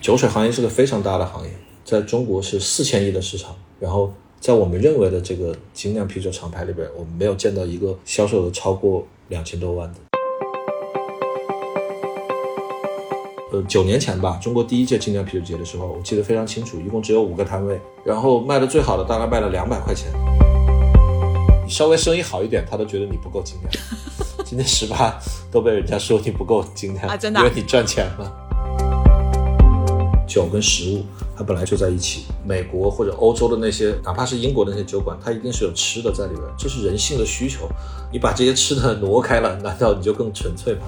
酒水行业是个非常大的行业，在中国是四千亿的市场。然后在我们认为的这个精酿啤酒厂牌里边，我们没有见到一个销售额超过两千多万的。呃，九年前吧，中国第一届精酿啤酒节的时候，我记得非常清楚，一共只有五个摊位，然后卖的最好的大概卖了两百块钱。你稍微生意好一点，他都觉得你不够精酿。今天十八都被人家说你不够精酿，啊真的因为你赚钱了。酒跟食物，它本来就在一起。美国或者欧洲的那些，哪怕是英国的那些酒馆，它一定是有吃的在里边，这是人性的需求。你把这些吃的挪开了，难道你就更纯粹吗？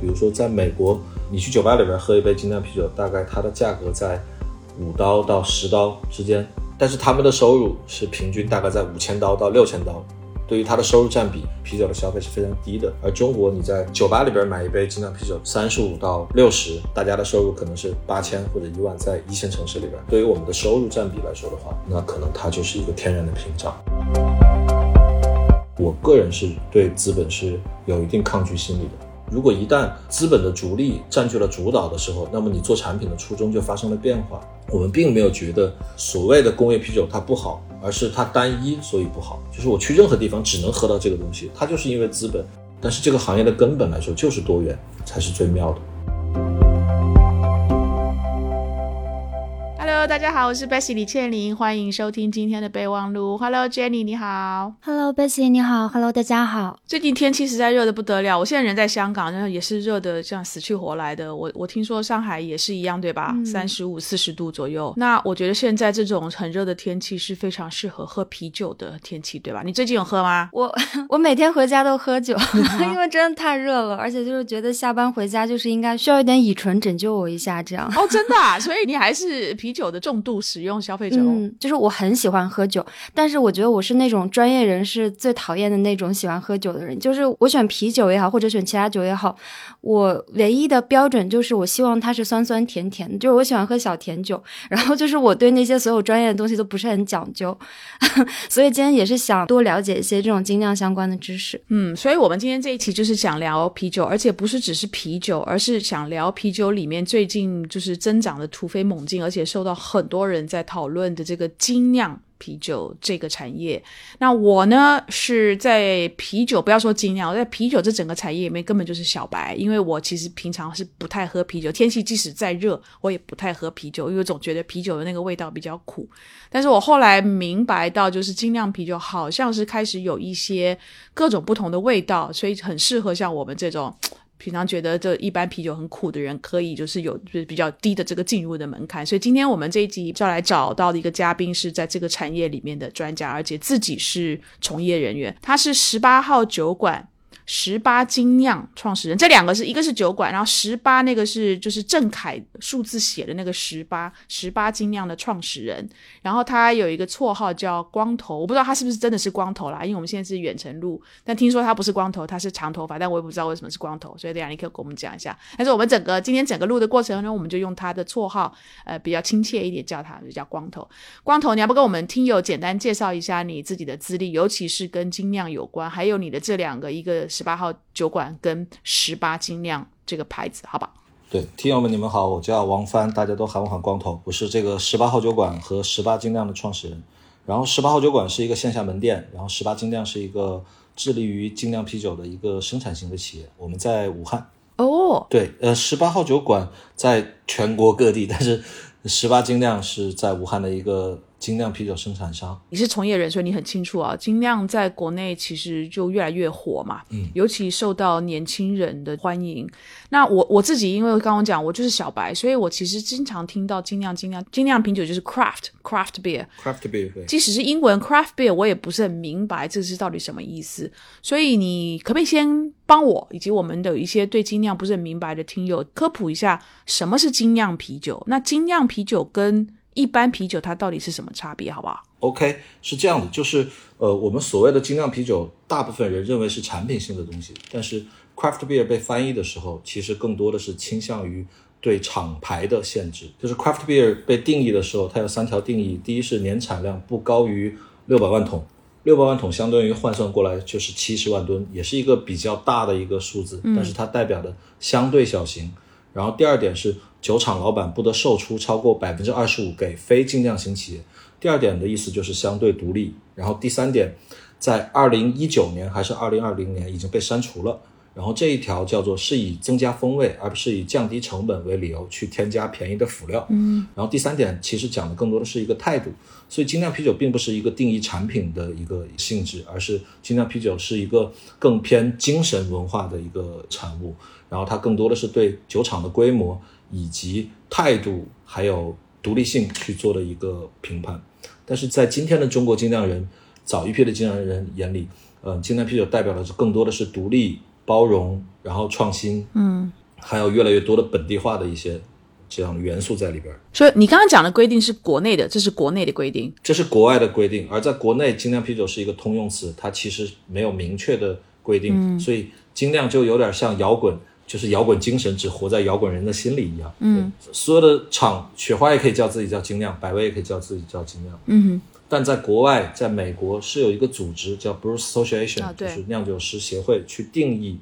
比如说，在美国，你去酒吧里边喝一杯精酿啤酒，大概它的价格在五刀到十刀之间，但是他们的收入是平均大概在五千刀到六千刀。对于它的收入占比，啤酒的消费是非常低的。而中国，你在酒吧里边买一杯精酿啤酒，三十五到六十，大家的收入可能是八千或者一万，在一线城市里边，对于我们的收入占比来说的话，那可能它就是一个天然的屏障。我个人是对资本是有一定抗拒心理的。如果一旦资本的逐利占据了主导的时候，那么你做产品的初衷就发生了变化。我们并没有觉得所谓的工业啤酒它不好，而是它单一，所以不好。就是我去任何地方只能喝到这个东西，它就是因为资本。但是这个行业的根本来说就是多元，才是最妙的。Hello，大家好，我是 Bessy 李倩玲，欢迎收听今天的备忘录。Hello Jenny，你好。Hello Bessy，你好，Hello 大家好。最近天气实在热的不得了，我现在人在香港，然后也是热的这样死去活来的。我我听说上海也是一样，对吧？三十五、四十度左右。那我觉得现在这种很热的天气是非常适合喝啤酒的天气，对吧？你最近有喝吗？我 我每天回家都喝酒，因为真的太热了，而且就是觉得下班回家就是应该需要一点乙醇拯救我一下，这样。哦，真的、啊，所以你还是啤酒的重度使用消费者哦。嗯，就是我很喜欢喝酒，但是我觉得我是那种专业人士最讨厌的那种喜欢喝酒的人。就是我选啤酒也好，或者选其他酒也好，我唯一的标准就是我希望它是酸酸甜甜的，就是我喜欢喝小甜酒。然后就是我对那些所有专业的东西都不是很讲究，所以今天也是想多了解一些这种精酿相关的知识。嗯，所以我们今天这一期就是想聊啤酒，而且不是只是啤酒，而是想聊啤酒里面最近就是增长的突飞猛进，而且受到很多人在讨论的这个精酿。啤酒这个产业，那我呢是在啤酒，不要说精酿，在啤酒这整个产业里面根本就是小白，因为我其实平常是不太喝啤酒，天气即使再热，我也不太喝啤酒，因为总觉得啤酒的那个味道比较苦。但是我后来明白到，就是精酿啤酒好像是开始有一些各种不同的味道，所以很适合像我们这种。平常觉得这一般啤酒很苦的人，可以就是有就是比较低的这个进入的门槛，所以今天我们这一集就来找到的一个嘉宾是在这个产业里面的专家，而且自己是从业人员，他是十八号酒馆。十八精酿创始人，这两个是一个是酒馆，然后十八那个是就是郑恺数字写的那个十八，十八精酿的创始人，然后他有一个绰号叫光头，我不知道他是不是真的是光头啦，因为我们现在是远程录，但听说他不是光头，他是长头发，但我也不知道为什么是光头，所以等下你可以给我们讲一下。但是我们整个今天整个录的过程中，我们就用他的绰号，呃，比较亲切一点叫他，就叫光头。光头，你要不跟我们听友简单介绍一下你自己的资历，尤其是跟精酿有关，还有你的这两个，一个十八号酒馆跟十八精酿这个牌子，好吧？对，听友们，你们好，我叫王帆，大家都喊我喊光头，我是这个十八号酒馆和十八精酿的创始人。然后十八号酒馆是一个线下门店，然后十八精酿是一个致力于精酿啤酒的一个生产型的企业。我们在武汉。哦，对，呃，十八号酒馆在全国各地，但是十八精酿是在武汉的一个精酿啤酒生产商。你是从业人，所以你很清楚啊。精酿在国内其实就越来越火嘛，嗯，尤其受到年轻人的欢迎。那我我自己，因为刚刚讲我就是小白，所以我其实经常听到精酿、精酿、精酿啤酒就是 craft craft beer。Craft beer，对，即使是英文 craft beer，我也不是很明白这是到底什么意思。所以你可不可以先帮我以及我们的一些对精酿不是很明白的听友科普一下，什么是精酿啤酒？那精酿啤酒跟一般啤酒它到底是什么差别？好不好？OK，是这样的，就是呃，我们所谓的精酿啤酒，大部分人认为是产品性的东西，但是 craft beer 被翻译的时候，其实更多的是倾向于对厂牌的限制。就是 craft beer 被定义的时候，它有三条定义：第一是年产量不高于六百万桶，六百万桶相当于换算过来就是七十万吨，也是一个比较大的一个数字，但是它代表的相对小型。然后第二点是酒厂老板不得售出超过百分之二十五给非精酿型企业。第二点的意思就是相对独立。然后第三点，在二零一九年还是二零二零年已经被删除了。然后这一条叫做是以增加风味，而不是以降低成本为理由去添加便宜的辅料。嗯，然后第三点其实讲的更多的是一个态度。所以精酿啤酒并不是一个定义产品的一个性质，而是精酿啤酒是一个更偏精神文化的一个产物。然后它更多的是对酒厂的规模以及态度还有独立性去做的一个评判。但是在今天的中国精酿人，早一批的精酿人眼里，嗯，精酿啤酒代表的是更多的是独立、包容，然后创新，嗯，还有越来越多的本地化的一些这样的元素在里边。所以你刚刚讲的规定是国内的，这是国内的规定。这是国外的规定，而在国内，精酿啤酒是一个通用词，它其实没有明确的规定，所以精酿就有点像摇滚，就是摇滚精神只活在摇滚人的心里一样。嗯，所有的厂，雪花也可以叫自己叫精酿，百威也可以叫自己叫精酿。嗯但在国外，在美国是有一个组织叫 Brew Association，、啊就是酿酒师协会去定义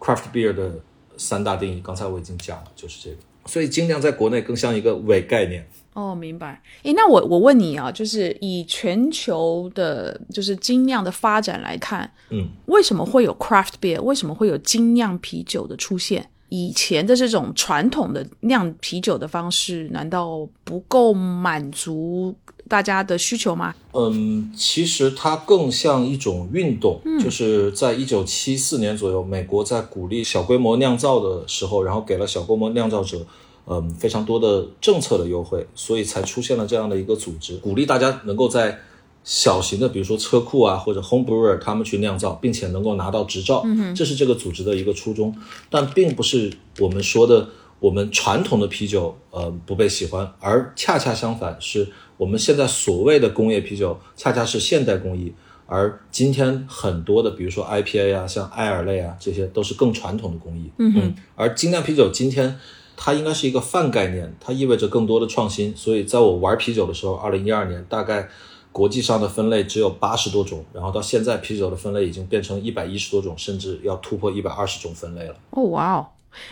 craft beer 的三大定义。刚才我已经讲了，就是这个。所以精酿在国内更像一个伪概念。哦，明白。诶，那我我问你啊，就是以全球的，就是精酿的发展来看，嗯，为什么会有 craft beer？为什么会有精酿啤酒的出现？以前的这种传统的酿啤酒的方式，难道不够满足大家的需求吗？嗯，其实它更像一种运动，就是在一九七四年左右，美国在鼓励小规模酿造的时候，然后给了小规模酿造者，嗯，非常多的政策的优惠，所以才出现了这样的一个组织，鼓励大家能够在小型的，比如说车库啊或者 home brewer 他们去酿造，并且能够拿到执照，嗯这是这个组织的一个初衷，但并不是我们说的我们传统的啤酒呃不被喜欢，而恰恰相反，是我们现在所谓的工业啤酒恰恰是现代工艺，而今天很多的比如说 IPA 啊，像艾尔类啊，这些都是更传统的工艺，嗯哼，而精酿啤酒今天它应该是一个泛概念，它意味着更多的创新。所以在我玩啤酒的时候，二零一二年大概国际上的分类只有八十多种，然后到现在啤酒的分类已经变成一百一十多种，甚至要突破一百二十种分类了。哦，哇哦！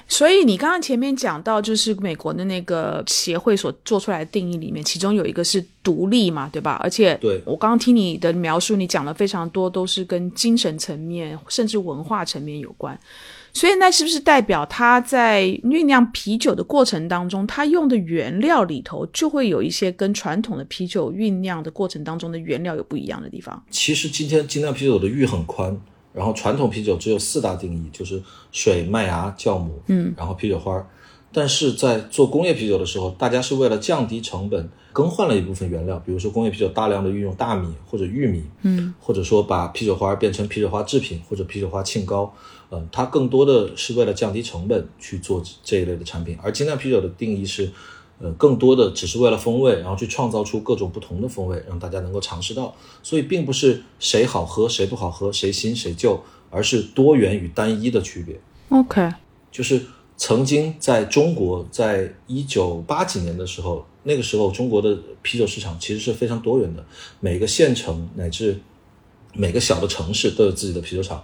所以你刚刚前面讲到，就是美国的那个协会所做出来的定义里面，其中有一个是独立嘛，对吧？而且对我刚刚听你的描述，你讲了非常多，都是跟精神层面甚至文化层面有关。所以那是不是代表他在酝酿啤酒的过程当中，他用的原料里头就会有一些跟传统的啤酒酝酿的过程当中的原料有不一样的地方？其实今天精酿啤酒的域很宽，然后传统啤酒只有四大定义，就是水、麦芽、酵母，嗯，然后啤酒花。但是在做工业啤酒的时候，大家是为了降低成本，更换了一部分原料，比如说工业啤酒大量的运用大米或者玉米，嗯，或者说把啤酒花变成啤酒花制品或者啤酒花沁膏，嗯、它更多的是为了降低成本去做这一类的产品。而精酿啤酒的定义是，呃，更多的只是为了风味，然后去创造出各种不同的风味，让大家能够尝试到。所以并不是谁好喝谁不好喝，谁新谁旧，而是多元与单一的区别。OK，就是曾经在中国，在一九八几年的时候，那个时候中国的啤酒市场其实是非常多元的，每个县城乃至每个小的城市都有自己的啤酒厂。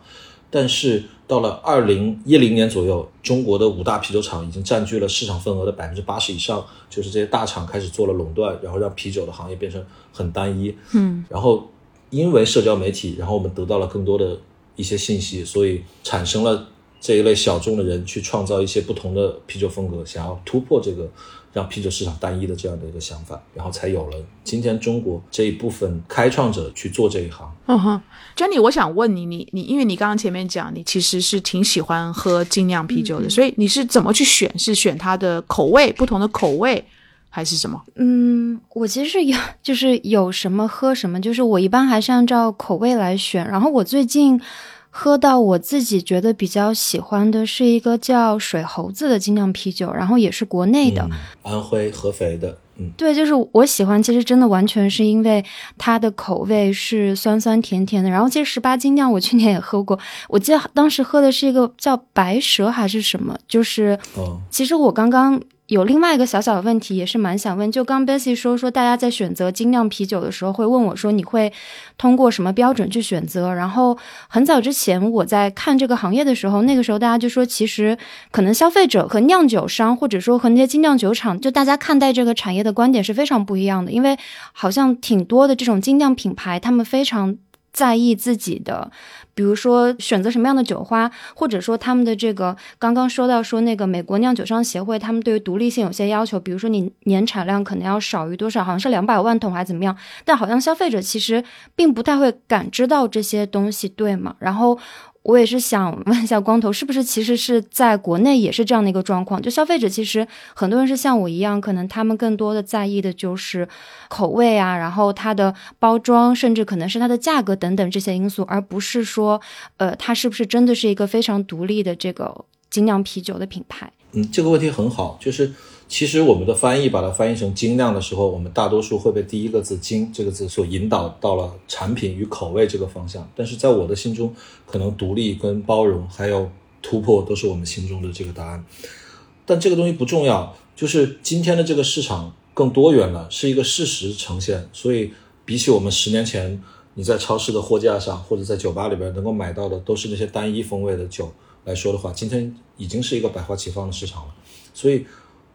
但是到了二零一零年左右，中国的五大啤酒厂已经占据了市场份额的百分之八十以上，就是这些大厂开始做了垄断，然后让啤酒的行业变成很单一。嗯，然后因为社交媒体，然后我们得到了更多的一些信息，所以产生了这一类小众的人去创造一些不同的啤酒风格，想要突破这个让啤酒市场单一的这样的一个想法，然后才有了今天中国这一部分开创者去做这一行。嗯哼，Jenny，我想问你，你你，因为你刚刚前面讲，你其实是挺喜欢喝精酿啤酒的，所以你是怎么去选？是选它的口味，不同的口味，还是什么？嗯，我其实有，就是有什么喝什么，就是我一般还是按照口味来选。然后我最近喝到我自己觉得比较喜欢的是一个叫水猴子的精酿啤酒，然后也是国内的。嗯，安徽合肥的，嗯，对，就是我喜欢，其实真的完全是因为它的口味是酸酸甜甜的。然后其实十八精酿我去年也喝过，我记得当时喝的是一个叫白蛇还是什么，就是哦，其实我刚刚有另外一个小小的问题，也是蛮想问。就刚 Bessy 说说，大家在选择精酿啤酒的时候，会问我说，你会通过什么标准去选择？然后很早之前我在看这个行业的时候，那个时候大家就说，其实可能消费者和酿酒商，或者说和那些精酿酒厂，就大家看待这个产业的观点是非常不一样的。因为好像挺多的这种精酿品牌，他们非常在意自己的。比如说选择什么样的酒花，或者说他们的这个刚刚说到说那个美国酿酒商协会，他们对于独立性有些要求，比如说你年产量可能要少于多少，好像是两百万桶还是怎么样？但好像消费者其实并不太会感知到这些东西，对吗？然后。我也是想问一下光头，是不是其实是在国内也是这样的一个状况？就消费者其实很多人是像我一样，可能他们更多的在意的就是口味啊，然后它的包装，甚至可能是它的价格等等这些因素，而不是说，呃，它是不是真的是一个非常独立的这个精酿啤酒的品牌？嗯，这个问题很好，就是。其实我们的翻译把它翻译成精酿的时候，我们大多数会被第一个字“精”这个字所引导到了产品与口味这个方向。但是在我的心中，可能独立跟包容还有突破都是我们心中的这个答案。但这个东西不重要，就是今天的这个市场更多元了，是一个事实呈现。所以比起我们十年前你在超市的货架上或者在酒吧里边能够买到的都是那些单一风味的酒来说的话，今天已经是一个百花齐放的市场了。所以。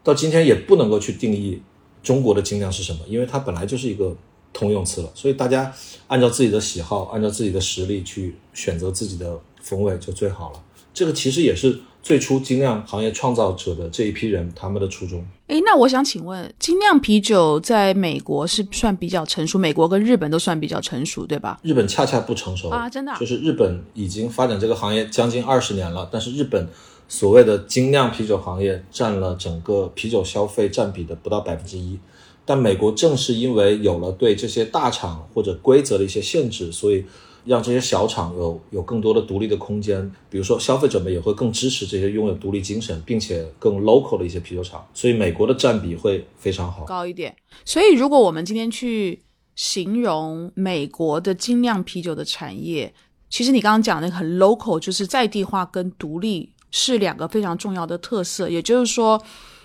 到今天也不能够去定义中国的精酿是什么，因为它本来就是一个通用词了。所以大家按照自己的喜好，按照自己的实力去选择自己的风味就最好了。这个其实也是最初精酿行业创造者的这一批人他们的初衷。诶，那我想请问，精酿啤酒在美国是算比较成熟，美国跟日本都算比较成熟，对吧？日本恰恰不成熟啊，真的，就是日本已经发展这个行业将近二十年了，但是日本。所谓的精酿啤酒行业占了整个啤酒消费占比的不到百分之一，但美国正是因为有了对这些大厂或者规则的一些限制，所以让这些小厂有有更多的独立的空间。比如说，消费者们也会更支持这些拥有独立精神并且更 local 的一些啤酒厂，所以美国的占比会非常好，高一点。所以，如果我们今天去形容美国的精酿啤酒的产业，其实你刚刚讲那个很 local，就是在地化跟独立。是两个非常重要的特色，也就是说，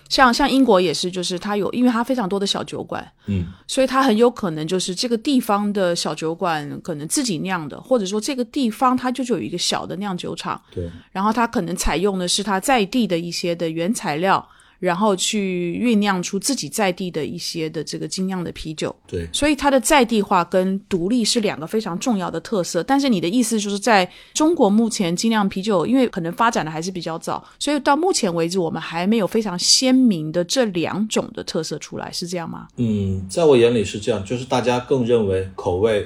像像英国也是，就是它有，因为它非常多的小酒馆，嗯，所以它很有可能就是这个地方的小酒馆可能自己酿的，或者说这个地方它就有一个小的酿酒厂，对，然后它可能采用的是它在地的一些的原材料。然后去酝酿出自己在地的一些的这个精酿的啤酒，对，所以它的在地化跟独立是两个非常重要的特色。但是你的意思就是在中国目前精酿啤酒，因为可能发展的还是比较早，所以到目前为止我们还没有非常鲜明的这两种的特色出来，是这样吗？嗯，在我眼里是这样，就是大家更认为口味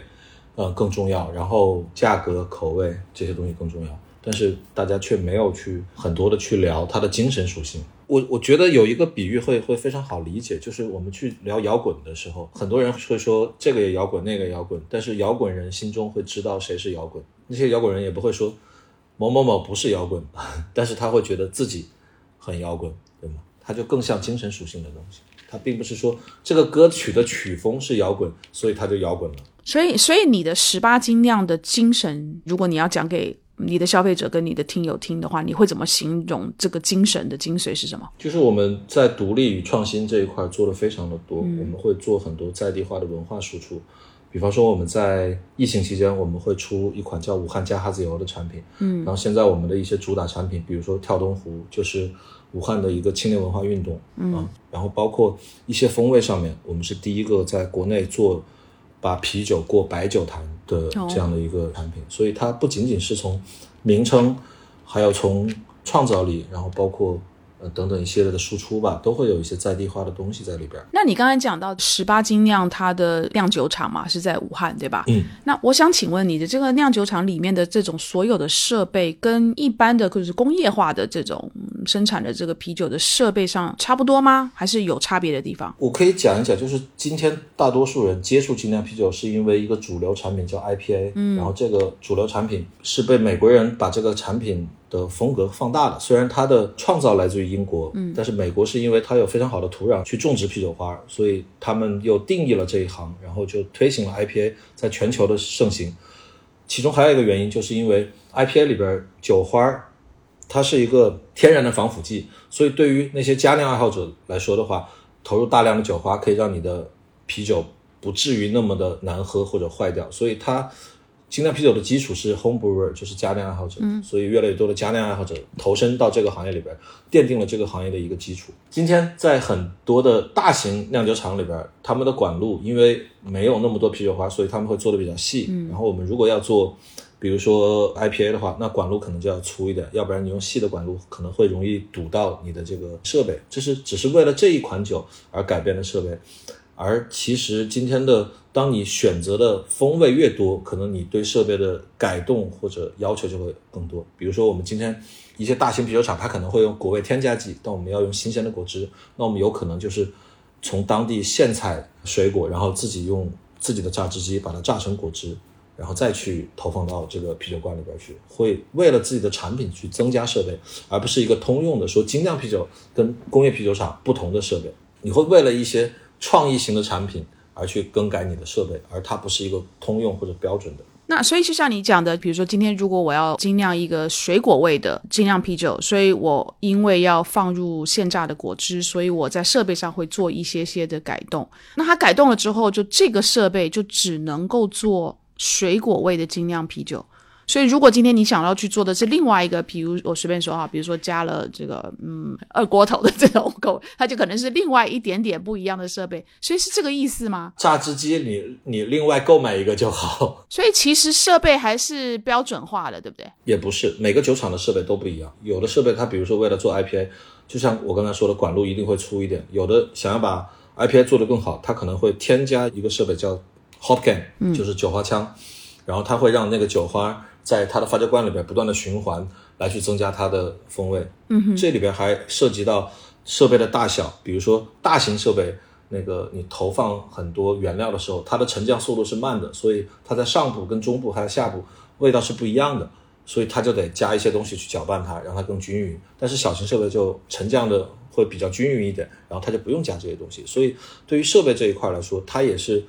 呃更重要，然后价格、口味这些东西更重要，但是大家却没有去很多的去聊它的精神属性。我我觉得有一个比喻会会非常好理解，就是我们去聊摇滚的时候，很多人会说这个也摇滚，那个摇滚，但是摇滚人心中会知道谁是摇滚。那些摇滚人也不会说某某某不是摇滚，但是他会觉得自己很摇滚，对吗？他就更像精神属性的东西，他并不是说这个歌曲的曲风是摇滚，所以他就摇滚了。所以，所以你的十八斤酿的精神，如果你要讲给。你的消费者跟你的听友听的话，你会怎么形容这个精神的精髓是什么？就是我们在独立与创新这一块做的非常的多，我们会做很多在地化的文化输出。比方说我们在疫情期间，我们会出一款叫武汉加哈子油的产品，嗯，然后现在我们的一些主打产品，比如说跳东湖，就是武汉的一个青年文化运动，嗯，然后包括一些风味上面，我们是第一个在国内做把啤酒过白酒坛。的这样的一个产品，所以它不仅仅是从名称，还要从创造力，然后包括。呃，等等一系列的输出吧，都会有一些在地化的东西在里边。那你刚才讲到十八斤酿，它的酿酒厂嘛是在武汉，对吧？嗯。那我想请问你的这个酿酒厂里面的这种所有的设备，跟一般的就是工业化的这种生产的这个啤酒的设备上差不多吗？还是有差别的地方？我可以讲一讲，就是今天大多数人接触精酿啤酒，是因为一个主流产品叫 IPA，嗯，然后这个主流产品是被美国人把这个产品。的风格放大了，虽然它的创造来自于英国，嗯，但是美国是因为它有非常好的土壤去种植啤酒花，所以他们又定义了这一行，然后就推行了 IPA 在全球的盛行。其中还有一个原因，就是因为 IPA 里边酒花它是一个天然的防腐剂，所以对于那些佳酿爱好者来说的话，投入大量的酒花可以让你的啤酒不至于那么的难喝或者坏掉。所以它精酿啤酒的基础是 home brewer，就是家酿爱好者，所以越来越多的家酿爱好者投身到这个行业里边，奠定了这个行业的一个基础。今天在很多的大型酿酒厂里边，他们的管路因为没有那么多啤酒花，所以他们会做的比较细。然后我们如果要做比如说 IPA 的话，那管路可能就要粗一点，要不然你用细的管路可能会容易堵到你的这个设备。这是只是为了这一款酒而改变的设备，而其实今天的当你选择的风味越多，可能你对设备的改动或者要求就会更多。比如说我们今天一些大型啤酒厂，它可能会用果味添加剂，但我们要用新鲜的果汁，那我们有可能就是从当地现采水果，然后自己用自己的榨汁机把它榨成果汁。然后再去投放到这个啤酒罐里边去，会为了自己的产品去增加设备，而不是一个通用的说精酿啤酒跟工业啤酒厂不同的设备。你会为了一些创意型的产品而去更改你的设备，而它不是一个通用或者标准的。那所以就像你讲的，比如说今天如果我要精酿一个水果味的精酿啤酒，所以我因为要放入现榨的果汁，所以我在设备上会做一些些的改动。那它改动了之后，就这个设备就只能够做。水果味的精酿啤酒，所以如果今天你想要去做的是另外一个，比如我随便说哈，比如说加了这个嗯二锅头的这种口味，它就可能是另外一点点不一样的设备，所以是这个意思吗？榨汁机你你另外购买一个就好。所以其实设备还是标准化的，对不对？也不是，每个酒厂的设备都不一样。有的设备它比如说为了做 IPA，就像我刚才说的，管路一定会粗一点。有的想要把 IPA 做得更好，它可能会添加一个设备叫。Hop can 就是酒花枪，然后它会让那个酒花在它的发酵罐里边不断的循环，来去增加它的风味。嗯哼，这里边还涉及到设备的大小，比如说大型设备，那个你投放很多原料的时候，它的沉降速度是慢的，所以它在上部跟中部还有下部味道是不一样的，所以它就得加一些东西去搅拌它，让它更均匀。但是小型设备就沉降的会比较均匀一点，然后它就不用加这些东西。所以对于设备这一块来说，它也是。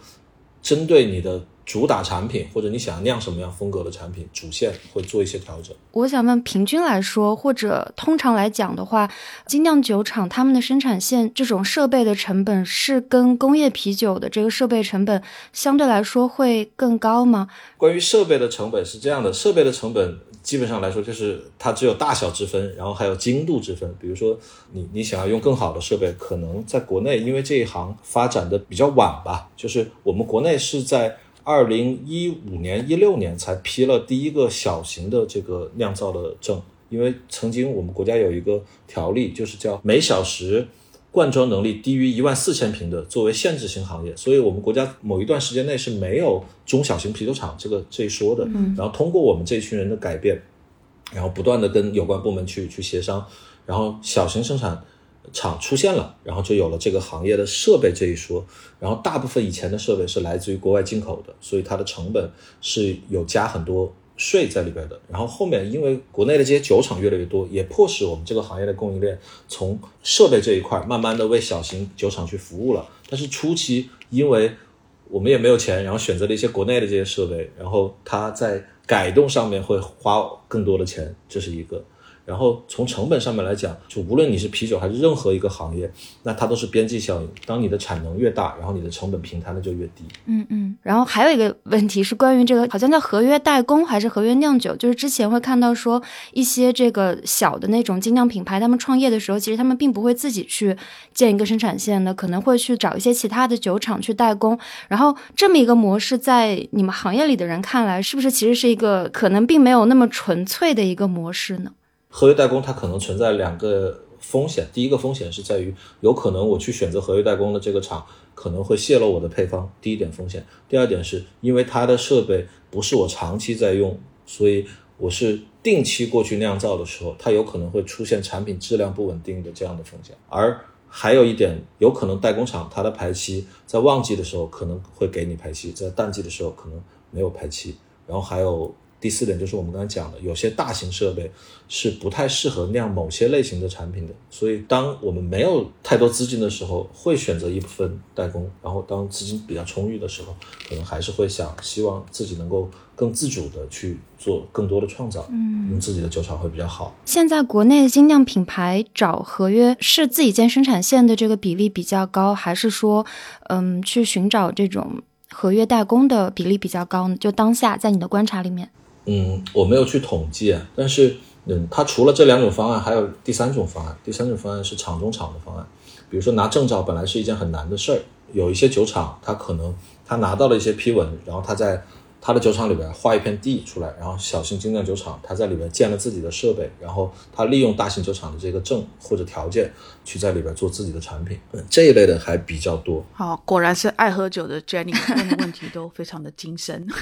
针对你的主打产品，或者你想要酿什么样风格的产品，主线会做一些调整。我想问，平均来说，或者通常来讲的话，精酿酒厂他们的生产线这种设备的成本是跟工业啤酒的这个设备成本相对来说会更高吗？关于设备的成本是这样的，设备的成本。基本上来说，就是它只有大小之分，然后还有精度之分。比如说，你你想要用更好的设备，可能在国内，因为这一行发展的比较晚吧，就是我们国内是在二零一五年、一六年才批了第一个小型的这个酿造的证。因为曾经我们国家有一个条例，就是叫每小时。灌装能力低于一万四千瓶的作为限制性行业，所以我们国家某一段时间内是没有中小型啤酒厂这个这一说的。嗯，然后通过我们这群人的改变，然后不断的跟有关部门去去协商，然后小型生产厂出现了，然后就有了这个行业的设备这一说。然后大部分以前的设备是来自于国外进口的，所以它的成本是有加很多。税在里边的，然后后面因为国内的这些酒厂越来越多，也迫使我们这个行业的供应链从设备这一块慢慢的为小型酒厂去服务了。但是初期因为我们也没有钱，然后选择了一些国内的这些设备，然后它在改动上面会花更多的钱，这是一个。然后从成本上面来讲，就无论你是啤酒还是任何一个行业，那它都是边际效应。当你的产能越大，然后你的成本平摊的就越低。嗯嗯。然后还有一个问题是关于这个，好像叫合约代工还是合约酿酒？就是之前会看到说一些这个小的那种精酿品牌，他们创业的时候，其实他们并不会自己去建一个生产线的，可能会去找一些其他的酒厂去代工。然后这么一个模式，在你们行业里的人看来，是不是其实是一个可能并没有那么纯粹的一个模式呢？合约代工它可能存在两个风险，第一个风险是在于有可能我去选择合约代工的这个厂可能会泄露我的配方，第一点风险。第二点是因为它的设备不是我长期在用，所以我是定期过去酿造的时候，它有可能会出现产品质量不稳定的这样的风险。而还有一点，有可能代工厂它的排期在旺季的时候可能会给你排期，在淡季的时候可能没有排期。然后还有。第四点就是我们刚才讲的，有些大型设备是不太适合酿某些类型的产品的，所以当我们没有太多资金的时候，会选择一部分代工，然后当资金比较充裕的时候，可能还是会想希望自己能够更自主的去做更多的创造，嗯，用自己的酒厂会比较好。现在国内精酿品牌找合约是自己建生产线的这个比例比较高，还是说，嗯，去寻找这种合约代工的比例比较高呢？就当下在你的观察里面。嗯，我没有去统计，但是，嗯，它除了这两种方案，还有第三种方案。第三种方案是厂中厂的方案，比如说拿证照本来是一件很难的事儿，有一些酒厂，他可能他拿到了一些批文，然后他在他的酒厂里边划一片地出来，然后小型精酿酒厂他在里边建了自己的设备，然后他利用大型酒厂的这个证或者条件去在里边做自己的产品，嗯，这一类的还比较多。好，果然是爱喝酒的 Jenny 问的问题都非常的精深。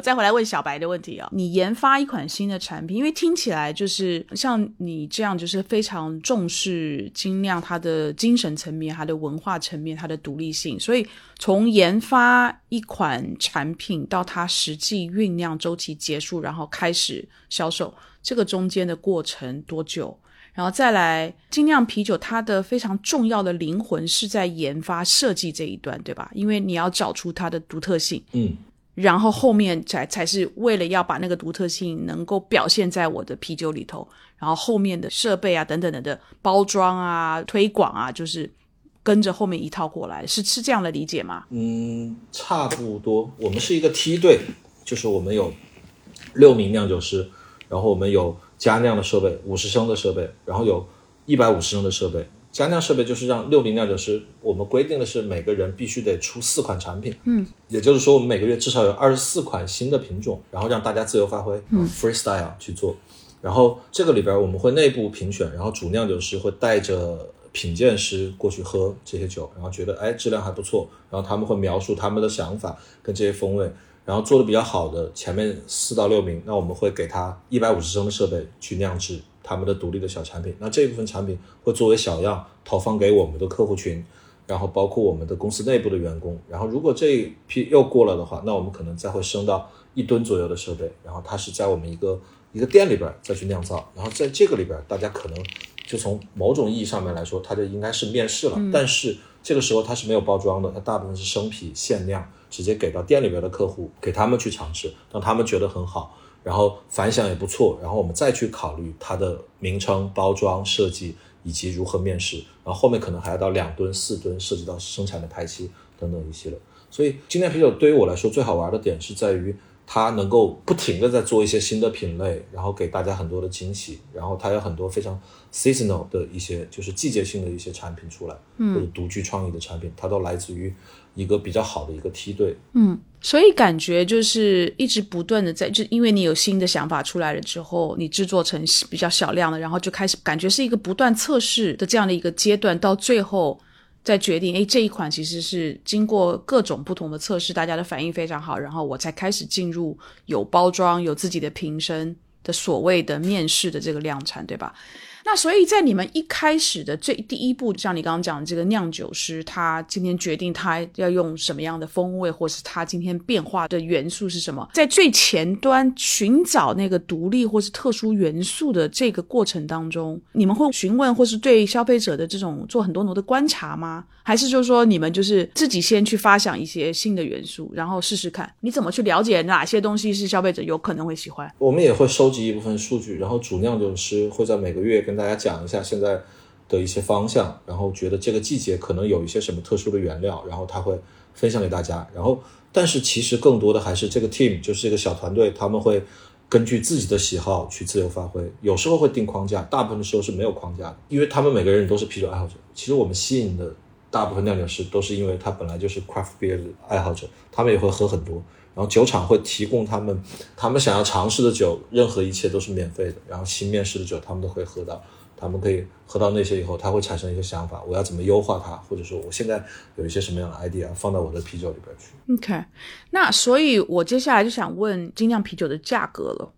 我再回来问小白的问题啊，你研发一款新的产品，因为听起来就是像你这样，就是非常重视精酿它的精神层面、它的文化层面、它的独立性，所以从研发一款产品到它实际酝酿周期结束，然后开始销售，这个中间的过程多久？然后再来精酿啤酒，它的非常重要的灵魂是在研发设计这一段，对吧？因为你要找出它的独特性，嗯。然后后面才才是为了要把那个独特性能够表现在我的啤酒里头，然后后面的设备啊等等等的包装啊推广啊，就是跟着后面一套过来，是是这样的理解吗？嗯，差不多。我们是一个梯队，就是我们有六名酿酒师，然后我们有加酿的设备，五十升的设备，然后有一百五十升的设备。加酿设备就是让六名酿酒师，我们规定的是每个人必须得出四款产品，嗯，也就是说我们每个月至少有二十四款新的品种，然后让大家自由发挥，嗯，freestyle 去做，然后这个里边我们会内部评选，然后主酿酒师会带着品鉴师过去喝这些酒，然后觉得哎质量还不错，然后他们会描述他们的想法跟这些风味，然后做的比较好的前面四到六名，那我们会给他一百五十升的设备去酿制。他们的独立的小产品，那这部分产品会作为小样投放给我们的客户群，然后包括我们的公司内部的员工。然后如果这一批又过了的话，那我们可能再会升到一吨左右的设备，然后它是在我们一个一个店里边再去酿造。然后在这个里边，大家可能就从某种意义上面来说，它就应该是面试了。但是这个时候它是没有包装的，它大部分是生啤限量，直接给到店里边的客户，给他们去尝试，让他们觉得很好。然后反响也不错，然后我们再去考虑它的名称、包装设计以及如何面试，然后后面可能还要到两吨、四吨，涉及到生产的排期等等一系列。所以精酿啤酒对于我来说最好玩的点是在于它能够不停的在做一些新的品类，然后给大家很多的惊喜，然后它有很多非常 seasonal 的一些就是季节性的一些产品出来，或者独具创意的产品，它都来自于一个比较好的一个梯队。嗯。所以感觉就是一直不断的在，就因为你有新的想法出来了之后，你制作成比较小量的，然后就开始感觉是一个不断测试的这样的一个阶段，到最后在决定，哎，这一款其实是经过各种不同的测试，大家的反应非常好，然后我才开始进入有包装、有自己的瓶身的所谓的面试的这个量产，对吧？那所以在你们一开始的最第一步，像你刚刚讲的这个酿酒师，他今天决定他要用什么样的风味，或是他今天变化的元素是什么，在最前端寻找那个独立或是特殊元素的这个过程当中，你们会询问或是对消费者的这种做很多多的观察吗？还是就是说你们就是自己先去发想一些新的元素，然后试试看？你怎么去了解哪些东西是消费者有可能会喜欢？我们也会收集一部分数据，然后主酿酒师会在每个月。跟大家讲一下现在的一些方向，然后觉得这个季节可能有一些什么特殊的原料，然后他会分享给大家。然后，但是其实更多的还是这个 team，就是这个小团队，他们会根据自己的喜好去自由发挥。有时候会定框架，大部分的时候是没有框架的，因为他们每个人都是啤酒爱好者。其实我们吸引的大部分酿酒师都是因为他本来就是 craft beer 爱好者，他们也会喝很多。然后酒厂会提供他们他们想要尝试的酒，任何一切都是免费的。然后新面试的酒，他们都会喝到，他们可以喝到那些以后，他会产生一些想法，我要怎么优化它，或者说我现在有一些什么样的 idea 放到我的啤酒里边去。OK，那所以我接下来就想问精酿啤酒的价格了。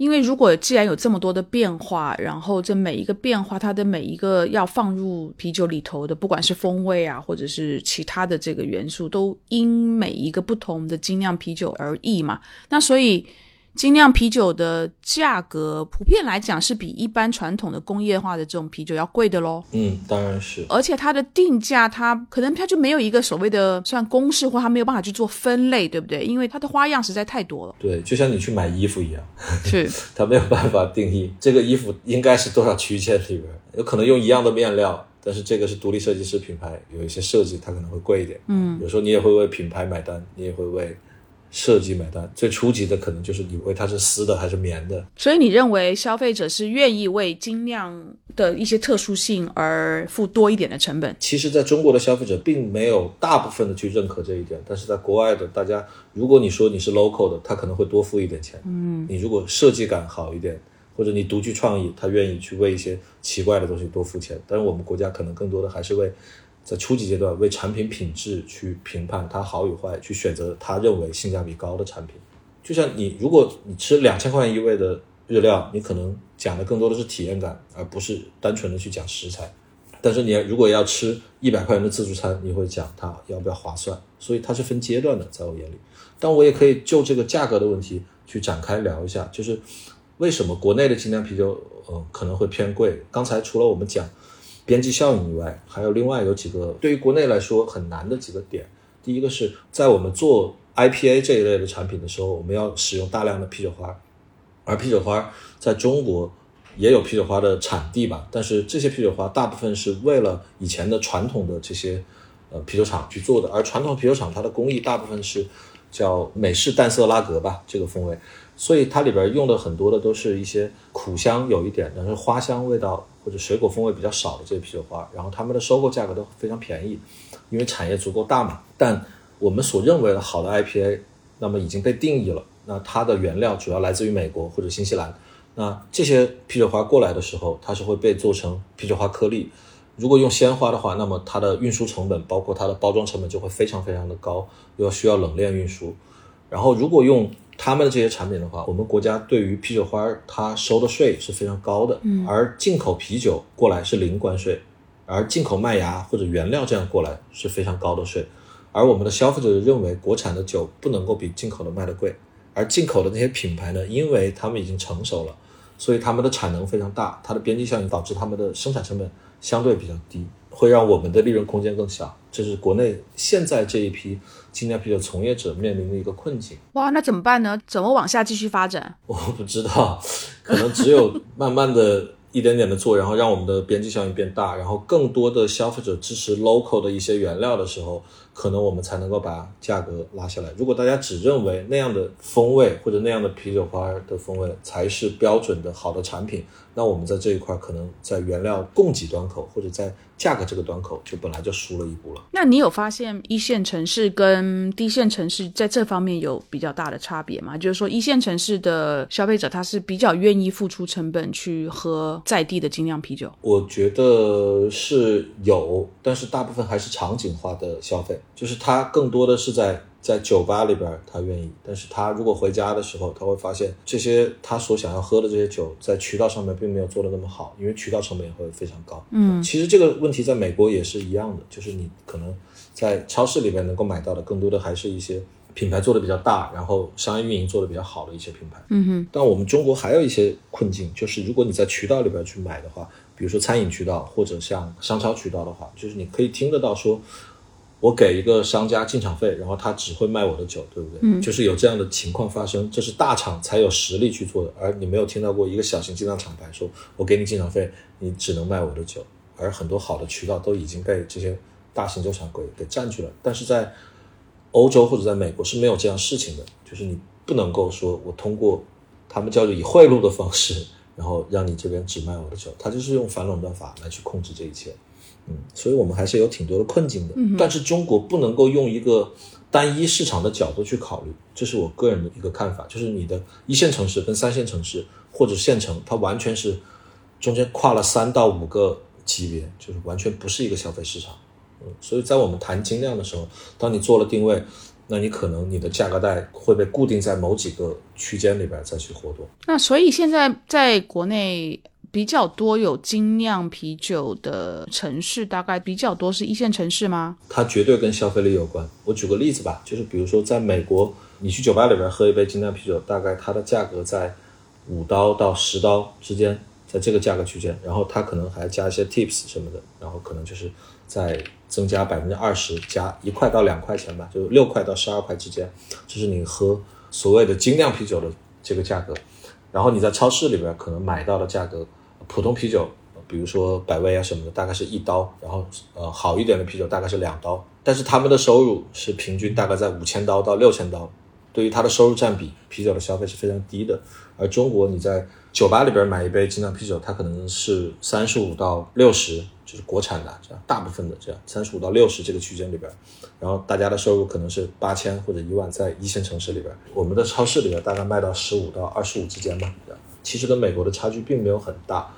因为如果既然有这么多的变化，然后这每一个变化，它的每一个要放入啤酒里头的，不管是风味啊，或者是其他的这个元素，都因每一个不同的精酿啤酒而异嘛。那所以精酿啤酒的价格普遍来讲是比一般传统的工业化的这种啤酒要贵的喽。嗯，当然是。而且它的定价，它可能它就没有一个所谓的算公式，或它没有办法去做分类，对不对？因为它的花样实在太多了。对，就像你去买衣服一样，是 它没有办法定义这个衣服应该是多少区间里边，有可能用一样的面料，但是这个是独立设计师品牌有一些设计，它可能会贵一点。嗯，有时候你也会为品牌买单，你也会为。设计买单最初级的可能就是你为它是丝的还是棉的，所以你认为消费者是愿意为精酿的一些特殊性而付多一点的成本？其实，在中国的消费者并没有大部分的去认可这一点，但是在国外的大家，如果你说你是 local 的，他可能会多付一点钱。嗯，你如果设计感好一点，或者你独具创意，他愿意去为一些奇怪的东西多付钱。但是我们国家可能更多的还是为。在初级阶段，为产品品质去评判它好与坏，去选择他认为性价比高的产品。就像你，如果你吃两千块钱一位的日料，你可能讲的更多的是体验感，而不是单纯的去讲食材。但是你如果要吃一百块钱的自助餐，你会讲它要不要划算。所以它是分阶段的，在我眼里。但我也可以就这个价格的问题去展开聊一下，就是为什么国内的精酿啤酒，呃，可能会偏贵。刚才除了我们讲。边际效应以外，还有另外有几个对于国内来说很难的几个点。第一个是在我们做 IPA 这一类的产品的时候，我们要使用大量的啤酒花，而啤酒花在中国也有啤酒花的产地吧，但是这些啤酒花大部分是为了以前的传统的这些呃啤酒厂去做的，而传统啤酒厂它的工艺大部分是叫美式淡色拉格吧，这个风味，所以它里边用的很多的都是一些苦香有一点，但是花香味道。或者水果风味比较少的这些啤酒花，然后他们的收购价格都非常便宜，因为产业足够大嘛。但我们所认为的好的 IPA，那么已经被定义了。那它的原料主要来自于美国或者新西兰。那这些啤酒花过来的时候，它是会被做成啤酒花颗粒。如果用鲜花的话，那么它的运输成本，包括它的包装成本就会非常非常的高，又需要冷链运输。然后如果用他们的这些产品的话，我们国家对于啤酒花它收的税是非常高的，嗯，而进口啤酒过来是零关税，而进口麦芽或者原料这样过来是非常高的税，而我们的消费者认为国产的酒不能够比进口的卖的贵，而进口的那些品牌呢，因为他们已经成熟了，所以他们的产能非常大，它的边际效应导致他们的生产成本相对比较低，会让我们的利润空间更小，这是国内现在这一批。精酿啤酒从业者面临的一个困境。哇，那怎么办呢？怎么往下继续发展？我不知道，可能只有慢慢的一点点的做，然后让我们的边际效应变大，然后更多的消费者支持 local 的一些原料的时候，可能我们才能够把价格拉下来。如果大家只认为那样的风味或者那样的啤酒花的风味才是标准的好的产品，那我们在这一块可能在原料供给端口或者在价格这个端口就本来就输了一步了。那你有发现一线城市跟低线城市在这方面有比较大的差别吗？就是说一线城市的消费者他是比较愿意付出成本去喝在地的精酿啤酒。我觉得是有，但是大部分还是场景化的消费，就是他更多的是在。在酒吧里边，他愿意，但是他如果回家的时候，他会发现这些他所想要喝的这些酒，在渠道上面并没有做的那么好，因为渠道成本也会非常高。嗯，其实这个问题在美国也是一样的，就是你可能在超市里边能够买到的，更多的还是一些品牌做的比较大，然后商业运营做的比较好的一些品牌。嗯哼。但我们中国还有一些困境，就是如果你在渠道里边去买的话，比如说餐饮渠道或者像商超渠道的话，就是你可以听得到说。我给一个商家进场费，然后他只会卖我的酒，对不对？嗯，就是有这样的情况发生，这是大厂才有实力去做的，而你没有听到过一个小型精酿厂牌说，我给你进场费，你只能卖我的酒，而很多好的渠道都已经被这些大型酒厂给给占据了。但是在欧洲或者在美国是没有这样事情的，就是你不能够说我通过他们叫做以贿赂的方式，然后让你这边只卖我的酒，他就是用反垄断法来去控制这一切。嗯，所以我们还是有挺多的困境的。嗯，但是中国不能够用一个单一市场的角度去考虑，这是我个人的一个看法。就是你的一线城市跟三线城市或者县城，它完全是中间跨了三到五个级别，就是完全不是一个消费市场。嗯，所以在我们谈精量的时候，当你做了定位，那你可能你的价格带会被固定在某几个区间里边再去活动。那所以现在在国内。比较多有精酿啤酒的城市，大概比较多是一线城市吗？它绝对跟消费力有关。我举个例子吧，就是比如说在美国，你去酒吧里边喝一杯精酿啤酒，大概它的价格在五刀到十刀之间，在这个价格区间，然后它可能还加一些 tips 什么的，然后可能就是在增加百分之二十，加一块到两块钱吧，就六块到十二块之间，这是你喝所谓的精酿啤酒的这个价格。然后你在超市里边可能买到的价格。普通啤酒，比如说百威啊什么的，大概是一刀，然后呃好一点的啤酒大概是两刀，但是他们的收入是平均大概在五千刀到六千刀，对于他的收入占比，啤酒的消费是非常低的。而中国你在酒吧里边买一杯精酿啤酒，它可能是三十五到六十，就是国产的这样，大部分的这样三十五到六十这个区间里边，然后大家的收入可能是八千或者一万，在一线城市里边，我们的超市里边大概卖到十五到二十五之间吧，其实跟美国的差距并没有很大，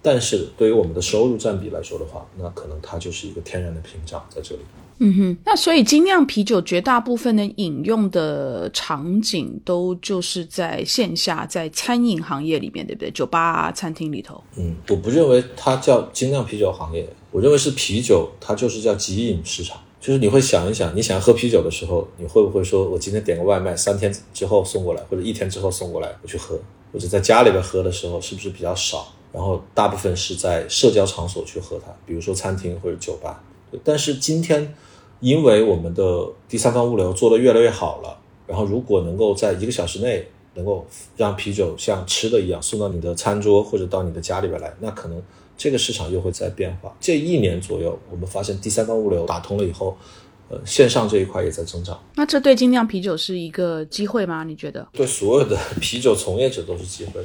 但是对于我们的收入占比来说的话，那可能它就是一个天然的屏障在这里。嗯哼，那所以精酿啤酒绝大部分的饮用的场景都就是在线下，在餐饮行业里面，对不对？酒吧、餐厅里头。嗯，我不认为它叫精酿啤酒行业，我认为是啤酒，它就是叫即饮市场。就是你会想一想，你想喝啤酒的时候，你会不会说我今天点个外卖，三天之后送过来，或者一天之后送过来，我去喝？或者在家里边喝的时候是不是比较少？然后大部分是在社交场所去喝它，比如说餐厅或者酒吧。但是今天，因为我们的第三方物流做得越来越好了，然后如果能够在一个小时内能够让啤酒像吃的一样送到你的餐桌或者到你的家里边来，那可能这个市场又会在变化。这一年左右，我们发现第三方物流打通了以后。呃，线上这一块也在增长，那这对精酿啤酒是一个机会吗？你觉得？对所有的啤酒从业者都是机会。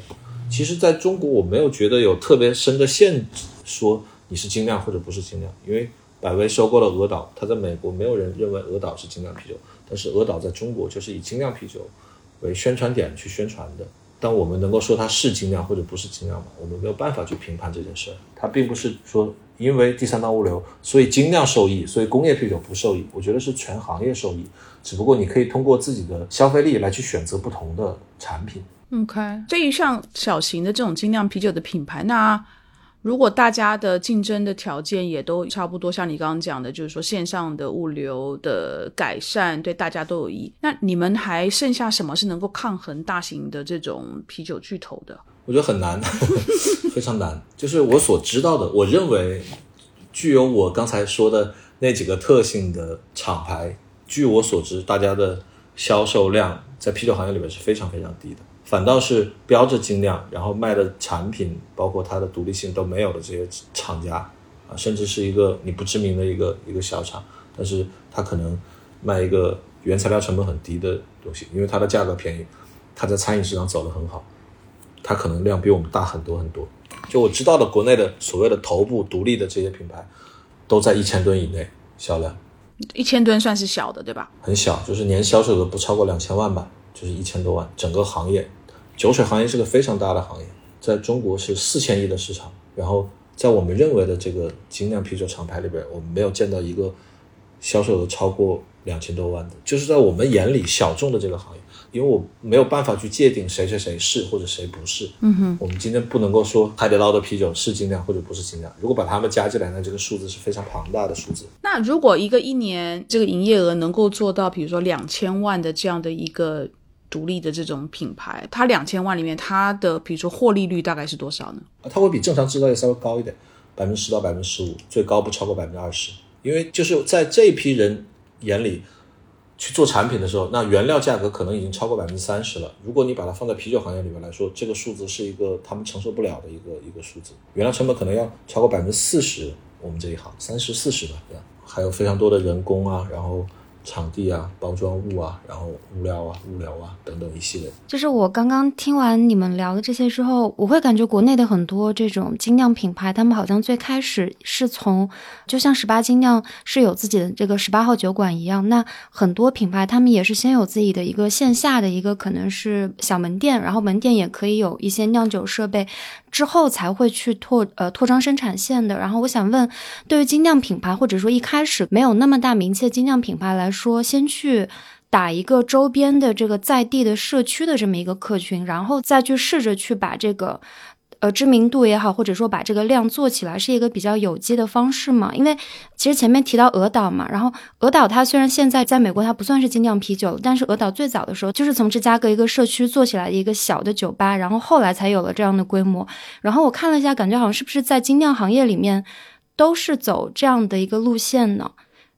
其实，在中国我没有觉得有特别深的限制，说你是精酿或者不是精酿，因为百威收购了鹅岛，它在美国没有人认为鹅岛是精酿啤酒，但是鹅岛在中国就是以精酿啤酒为宣传点去宣传的。但我们能够说它是精酿或者不是精酿吗？我们没有办法去评判这件事儿。它并不是说。因为第三方物流，所以精酿受益，所以工业啤酒不受益。我觉得是全行业受益，只不过你可以通过自己的消费力来去选择不同的产品。OK，对于像小型的这种精酿啤酒的品牌，那如果大家的竞争的条件也都差不多，像你刚刚讲的，就是说线上的物流的改善对大家都有益，那你们还剩下什么是能够抗衡大型的这种啤酒巨头的？我觉得很难，非常难。就是我所知道的，我认为具有我刚才说的那几个特性的厂牌，据我所知，大家的销售量在啤酒行业里面是非常非常低的。反倒是标着精酿，然后卖的产品，包括它的独立性都没有的这些厂家啊，甚至是一个你不知名的一个一个小厂，但是它可能卖一个原材料成本很低的东西，因为它的价格便宜，它在餐饮市场走得很好。它可能量比我们大很多很多，就我知道的国内的所谓的头部独立的这些品牌，都在一千吨以内销量。一千吨算是小的，对吧？很小，就是年销售额不超过两千万吧，就是一千多万。整个行业，酒水行业是个非常大的行业，在中国是四千亿的市场。然后在我们认为的这个精酿啤酒厂牌里边，我们没有见到一个销售额超过两千多万的，就是在我们眼里小众的这个行业。因为我没有办法去界定谁谁谁是或者谁不是。嗯哼，我们今天不能够说海底捞的啤酒是精酿或者不是精酿。如果把它们加进来，那这个数字是非常庞大的数字。那如果一个一年这个营业额能够做到，比如说两千万的这样的一个独立的这种品牌，它两千万里面它的比如说获利率大概是多少呢？它会比正常制造业稍微高一点，百分之十到百分之十五，最高不超过百分之二十。因为就是在这一批人眼里。去做产品的时候，那原料价格可能已经超过百分之三十了。如果你把它放在啤酒行业里面来说，这个数字是一个他们承受不了的一个一个数字。原料成本可能要超过百分之四十，我们这一行三十四十吧，对吧？还有非常多的人工啊，然后。场地啊，包装物啊，然后物料啊，物流啊等等一系列。就是我刚刚听完你们聊的这些之后，我会感觉国内的很多这种精酿品牌，他们好像最开始是从，就像十八精酿是有自己的这个十八号酒馆一样，那很多品牌他们也是先有自己的一个线下的一个可能是小门店，然后门店也可以有一些酿酒设备。之后才会去拓呃拓张生产线的。然后我想问，对于精酿品牌或者说一开始没有那么大名气的精酿品牌来说，先去打一个周边的这个在地的社区的这么一个客群，然后再去试着去把这个呃知名度也好，或者说把这个量做起来，是一个比较有机的方式嘛？因为其实前面提到鹅岛嘛，然后鹅岛它虽然现在在美国它不算是精酿啤酒，但是鹅岛最早的时候就是从芝加哥一个社区做起来的一个小的酒吧，然后后来才有了这样的规模。然后我看了一下，感觉好像是不是在精酿行业里面都是走这样的一个路线呢？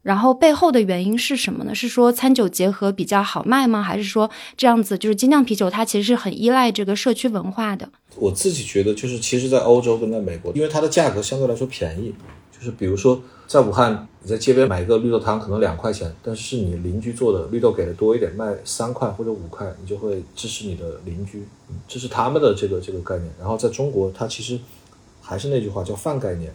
然后背后的原因是什么呢？是说餐酒结合比较好卖吗？还是说这样子就是精酿啤酒它其实是很依赖这个社区文化的？我自己觉得就是其实，在欧洲跟在美国，因为它的价格相对来说便宜，就是比如说在武汉，你在街边买一个绿豆汤可能两块钱，但是你邻居做的绿豆给的多一点，卖三块或者五块，你就会支持你的邻居，这是他们的这个这个概念。然后在中国，它其实还是那句话叫泛概念。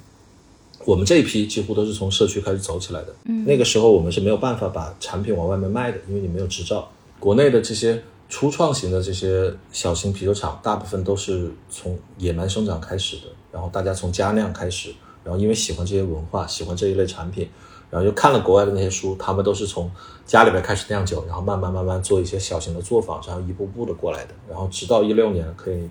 我们这一批几乎都是从社区开始走起来的。嗯，那个时候我们是没有办法把产品往外面卖的，因为你没有执照。国内的这些初创型的这些小型啤酒厂，大部分都是从野蛮生长开始的，然后大家从家酿开始，然后因为喜欢这些文化，喜欢这一类产品，然后又看了国外的那些书，他们都是从家里边开始酿酒，然后慢慢慢慢做一些小型的作坊，然后一步步的过来的，然后直到一六年可以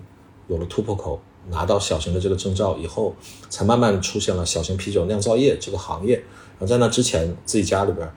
有了突破口。拿到小型的这个证照以后，才慢慢出现了小型啤酒酿造业这个行业。然后在那之前，自己家里边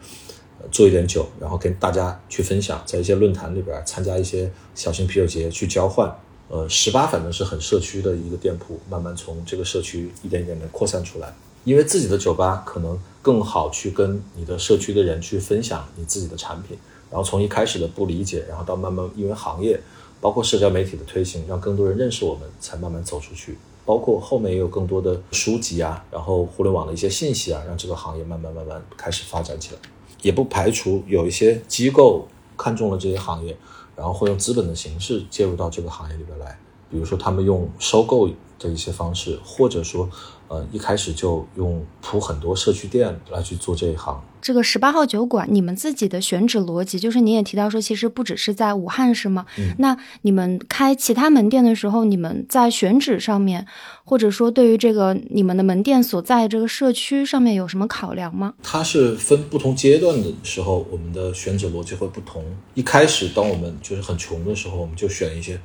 做一点酒，然后跟大家去分享，在一些论坛里边参加一些小型啤酒节去交换。呃，十八反正是很社区的一个店铺，慢慢从这个社区一点一点的扩散出来。因为自己的酒吧可能更好去跟你的社区的人去分享你自己的产品，然后从一开始的不理解，然后到慢慢因为行业。包括社交媒体的推行，让更多人认识我们，才慢慢走出去。包括后面也有更多的书籍啊，然后互联网的一些信息啊，让这个行业慢慢慢慢开始发展起来。也不排除有一些机构看中了这些行业，然后会用资本的形式介入到这个行业里边来。比如说，他们用收购的一些方式，或者说，呃，一开始就用铺很多社区店来去做这一行。这个十八号酒馆，你们自己的选址逻辑，就是你也提到说，其实不只是在武汉，是吗？嗯。那你们开其他门店的时候，你们在选址上面，或者说对于这个你们的门店所在这个社区上面有什么考量吗？它是分不同阶段的时候，我们的选址逻辑会不同。一开始，当我们就是很穷的时候，我们就选一些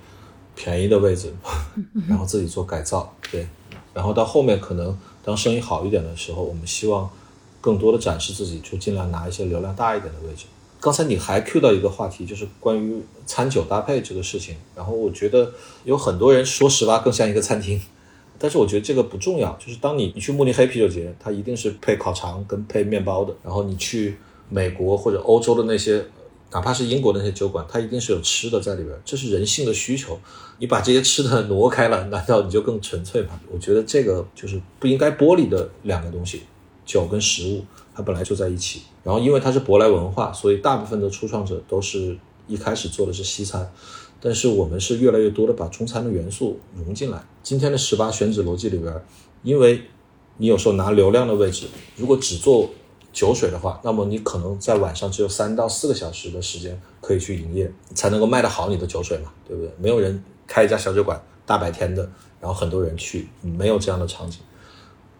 便宜的位置，然后自己做改造，对。然后到后面，可能当生意好一点的时候，我们希望。更多的展示自己，就尽量拿一些流量大一点的位置。刚才你还 Q 到一个话题，就是关于餐酒搭配这个事情。然后我觉得有很多人说实话更像一个餐厅，但是我觉得这个不重要。就是当你你去慕尼黑啤酒节，它一定是配烤肠跟配面包的。然后你去美国或者欧洲的那些，哪怕是英国那些酒馆，它一定是有吃的在里边。这是人性的需求。你把这些吃的挪开了，难道你就更纯粹吗？我觉得这个就是不应该剥离的两个东西。酒跟食物，它本来就在一起。然后，因为它是舶来文化，所以大部分的初创者都是一开始做的是西餐，但是我们是越来越多的把中餐的元素融进来。今天的十八选址逻辑里边，因为你有时候拿流量的位置，如果只做酒水的话，那么你可能在晚上只有三到四个小时的时间可以去营业，才能够卖得好你的酒水嘛，对不对？没有人开一家小酒馆大白天的，然后很多人去，没有这样的场景。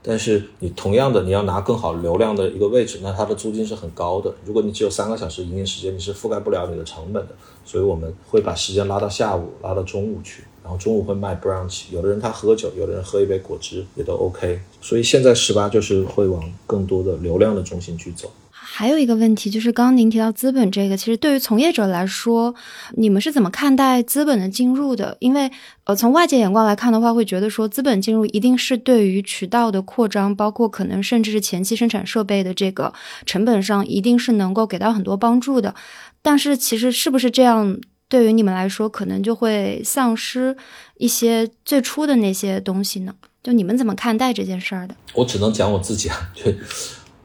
但是你同样的，你要拿更好流量的一个位置，那它的租金是很高的。如果你只有三个小时营业时间，你是覆盖不了你的成本的。所以我们会把时间拉到下午，拉到中午去，然后中午会卖 brunch。有的人他喝酒，有的人喝一杯果汁也都 OK。所以现在十八就是会往更多的流量的中心去走。还有一个问题就是，刚刚您提到资本这个，其实对于从业者来说，你们是怎么看待资本的进入的？因为，呃，从外界眼光来看的话，会觉得说资本进入一定是对于渠道的扩张，包括可能甚至是前期生产设备的这个成本上，一定是能够给到很多帮助的。但是，其实是不是这样，对于你们来说，可能就会丧失一些最初的那些东西呢？就你们怎么看待这件事儿的？我只能讲我自己啊，对。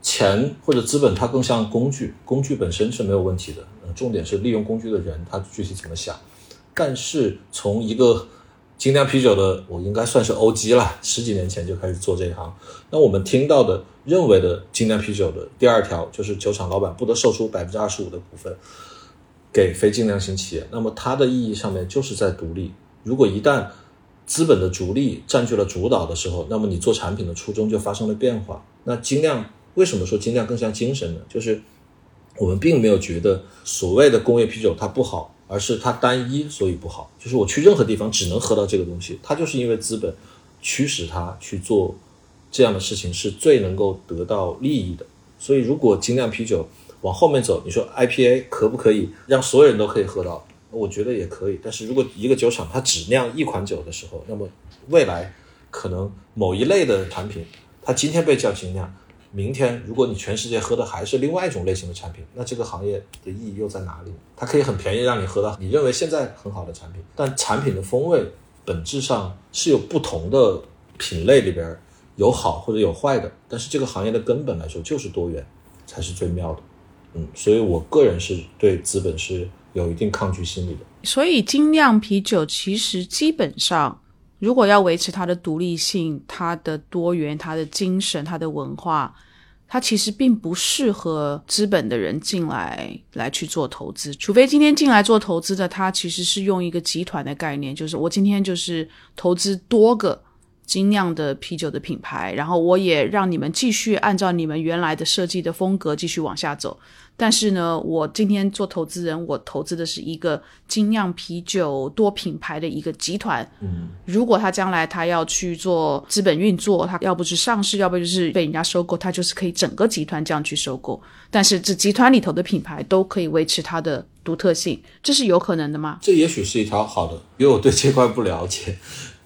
钱或者资本，它更像工具，工具本身是没有问题的。重点是利用工具的人，他具体怎么想。但是从一个精酿啤酒的，我应该算是 OG 了，十几年前就开始做这一行。那我们听到的、认为的精酿啤酒的第二条，就是酒厂老板不得售出百分之二十五的股份给非精酿型企业。那么它的意义上面就是在独立。如果一旦资本的逐利占据了主导的时候，那么你做产品的初衷就发生了变化。那精酿。为什么说精酿更像精神呢？就是我们并没有觉得所谓的工业啤酒它不好，而是它单一，所以不好。就是我去任何地方只能喝到这个东西，它就是因为资本驱使它去做这样的事情是最能够得到利益的。所以如果精酿啤酒往后面走，你说 IPA 可不可以让所有人都可以喝到？我觉得也可以。但是如果一个酒厂它只酿一款酒的时候，那么未来可能某一类的产品，它今天被叫精酿。明天，如果你全世界喝的还是另外一种类型的产品，那这个行业的意义又在哪里？它可以很便宜让你喝到你认为现在很好的产品，但产品的风味本质上是有不同的品类里边有好或者有坏的。但是这个行业的根本来说就是多元，才是最妙的。嗯，所以我个人是对资本是有一定抗拒心理的。所以精酿啤酒其实基本上。如果要维持它的独立性、它的多元、它的精神、它的文化，它其实并不适合资本的人进来来去做投资。除非今天进来做投资的，他其实是用一个集团的概念，就是我今天就是投资多个精酿的啤酒的品牌，然后我也让你们继续按照你们原来的设计的风格继续往下走。但是呢，我今天做投资人，我投资的是一个精酿啤酒多品牌的一个集团。嗯，如果他将来他要去做资本运作，他要不是上市，要不就是被人家收购，他就是可以整个集团这样去收购。但是这集团里头的品牌都可以维持它的独特性，这是有可能的吗？这也许是一条好的，因为我对这块不了解，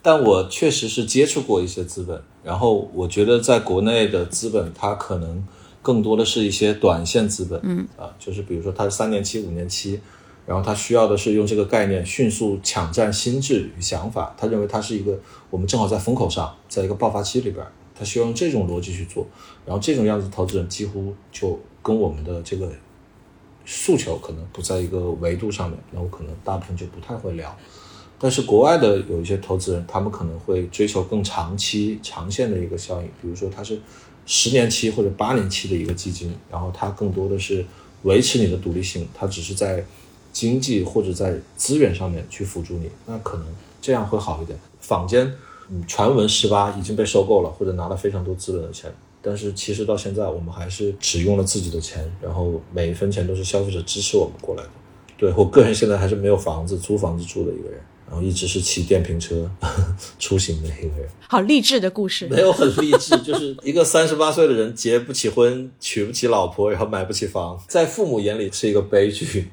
但我确实是接触过一些资本，然后我觉得在国内的资本，它可能。更多的是一些短线资本，嗯啊，就是比如说它是三年期、五年期，然后它需要的是用这个概念迅速抢占心智与想法。他认为它是一个我们正好在风口上，在一个爆发期里边，他需要用这种逻辑去做。然后这种样子投资人几乎就跟我们的这个诉求可能不在一个维度上面，那我可能大部分就不太会聊。但是国外的有一些投资人，他们可能会追求更长期、长线的一个效应，比如说他是。十年期或者八年期的一个基金，然后它更多的是维持你的独立性，它只是在经济或者在资源上面去辅助你，那可能这样会好一点。坊间传闻十八已经被收购了，或者拿了非常多资本的钱，但是其实到现在我们还是只用了自己的钱，然后每一分钱都是消费者支持我们过来的。对我个人现在还是没有房子，租房子住的一个人。然后一直是骑电瓶车 出行的一个人，好励志的故事。没有很励志，就是一个三十八岁的人结不起婚，娶不起老婆，然后买不起房，在父母眼里是一个悲剧。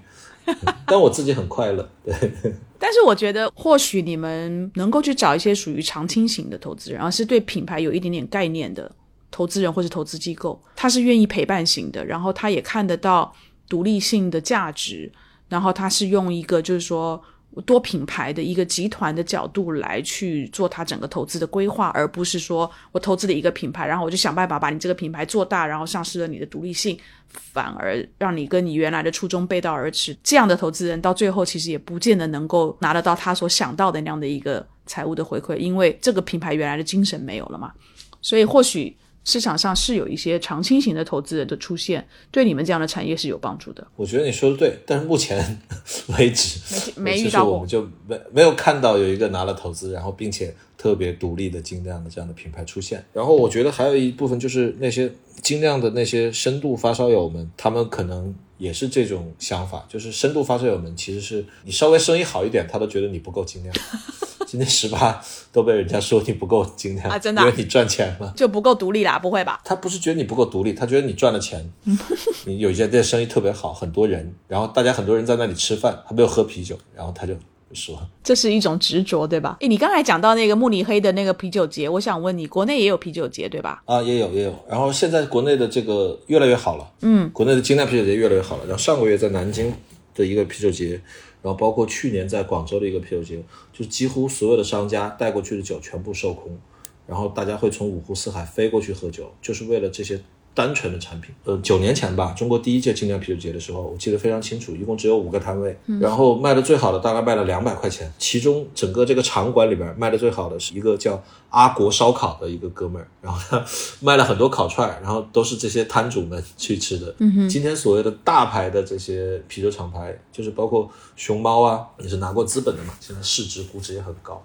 但我自己很快乐。对。但是我觉得，或许你们能够去找一些属于长青型的投资人，而是对品牌有一点点概念的投资人或者投资机构，他是愿意陪伴型的，然后他也看得到独立性的价值，然后他是用一个就是说。多品牌的一个集团的角度来去做它整个投资的规划，而不是说我投资了一个品牌，然后我就想办法把你这个品牌做大，然后丧失了你的独立性，反而让你跟你原来的初衷背道而驰。这样的投资人到最后其实也不见得能够拿得到他所想到的那样的一个财务的回馈，因为这个品牌原来的精神没有了嘛。所以或许。市场上是有一些长青型的投资人的出现，对你们这样的产业是有帮助的。我觉得你说的对，但是目前 为止没遇到过，我们就没没有看到有一个拿了投资，然后并且特别独立的精酿的这样的品牌出现。然后我觉得还有一部分就是那些精酿的那些深度发烧友们，他们可能也是这种想法，就是深度发烧友们其实是你稍微生意好一点，他都觉得你不够精酿。今天十八都被人家说你不够精酿啊，真的，因为你赚钱了就不够独立啦，不会吧？他不是觉得你不够独立，他觉得你赚了钱，你有一家店生意特别好，很多人，然后大家很多人在那里吃饭，他没有喝啤酒，然后他就说这是一种执着，对吧？哎，你刚才讲到那个慕尼黑的那个啤酒节，我想问你，国内也有啤酒节对吧？啊，也有也有，然后现在国内的这个越来越好了，嗯，国内的精酿啤酒节越来越好了，然后上个月在南京的一个啤酒节。然后包括去年在广州的一个啤酒节，就几乎所有的商家带过去的酒全部售空，然后大家会从五湖四海飞过去喝酒，就是为了这些。单纯的产品，呃，九年前吧，中国第一届精酿啤酒节的时候，我记得非常清楚，一共只有五个摊位，然后卖的最好的大概卖了两百块钱，其中整个这个场馆里边卖的最好的是一个叫阿国烧烤的一个哥们儿，然后他卖了很多烤串，然后都是这些摊主们去吃的。嗯今天所谓的大牌的这些啤酒厂牌，就是包括熊猫啊，也是拿过资本的嘛，现在市值估值也很高。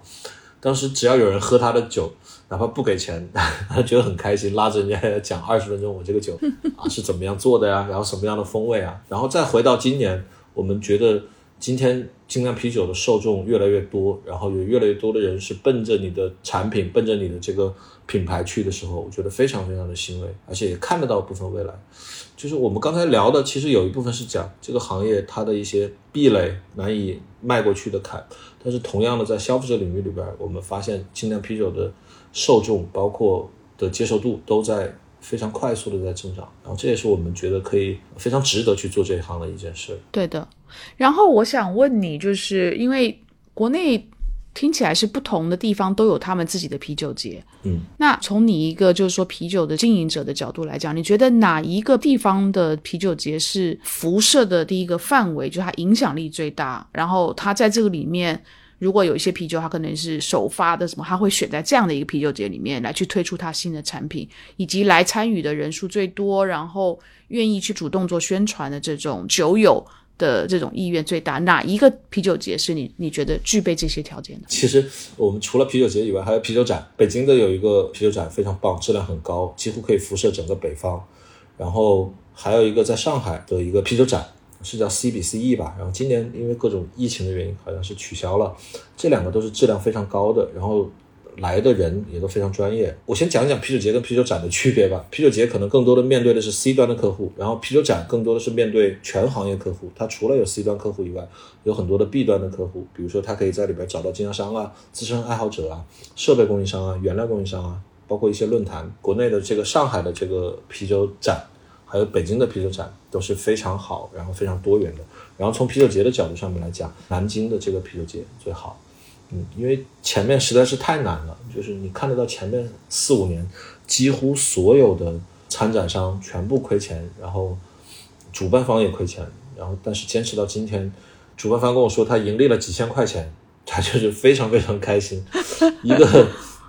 当时只要有人喝他的酒，哪怕不给钱，他觉得很开心，拉着人家讲二十分钟，我这个酒 啊是怎么样做的呀，然后什么样的风味啊，然后再回到今年，我们觉得今天精酿啤酒的受众越来越多，然后有越来越多的人是奔着你的产品、奔着你的这个品牌去的时候，我觉得非常非常的欣慰，而且也看得到部分未来。就是我们刚才聊的，其实有一部分是讲这个行业它的一些壁垒难以迈过去的坎，但是同样的在消费者领域里边，我们发现精酿啤酒的受众包括的接受度都在非常快速的在增长，然后这也是我们觉得可以非常值得去做这一行的一件事。对的。然后我想问你，就是因为国内听起来是不同的地方都有他们自己的啤酒节，嗯，那从你一个就是说啤酒的经营者的角度来讲，你觉得哪一个地方的啤酒节是辐射的第一个范围，就它影响力最大？然后它在这个里面，如果有一些啤酒，它可能是首发的什么，它会选在这样的一个啤酒节里面来去推出它新的产品，以及来参与的人数最多，然后愿意去主动做宣传的这种酒友。的这种意愿最大，哪一个啤酒节是你你觉得具备这些条件的？其实我们除了啤酒节以外，还有啤酒展。北京的有一个啤酒展非常棒，质量很高，几乎可以辐射整个北方。然后还有一个在上海的一个啤酒展，是叫 CBCE 吧。然后今年因为各种疫情的原因，好像是取消了。这两个都是质量非常高的。然后。来的人也都非常专业。我先讲讲啤酒节跟啤酒展的区别吧。啤酒节可能更多的面对的是 C 端的客户，然后啤酒展更多的是面对全行业客户。它除了有 C 端客户以外，有很多的 B 端的客户，比如说他可以在里边找到经销商啊、资深爱好者啊、设备供应商啊、原料供应商啊，包括一些论坛。国内的这个上海的这个啤酒展，还有北京的啤酒展都是非常好，然后非常多元的。然后从啤酒节的角度上面来讲，南京的这个啤酒节最好。嗯，因为前面实在是太难了，就是你看得到前面四五年，几乎所有的参展商全部亏钱，然后主办方也亏钱，然后但是坚持到今天，主办方跟我说他盈利了几千块钱，他就是非常非常开心，一个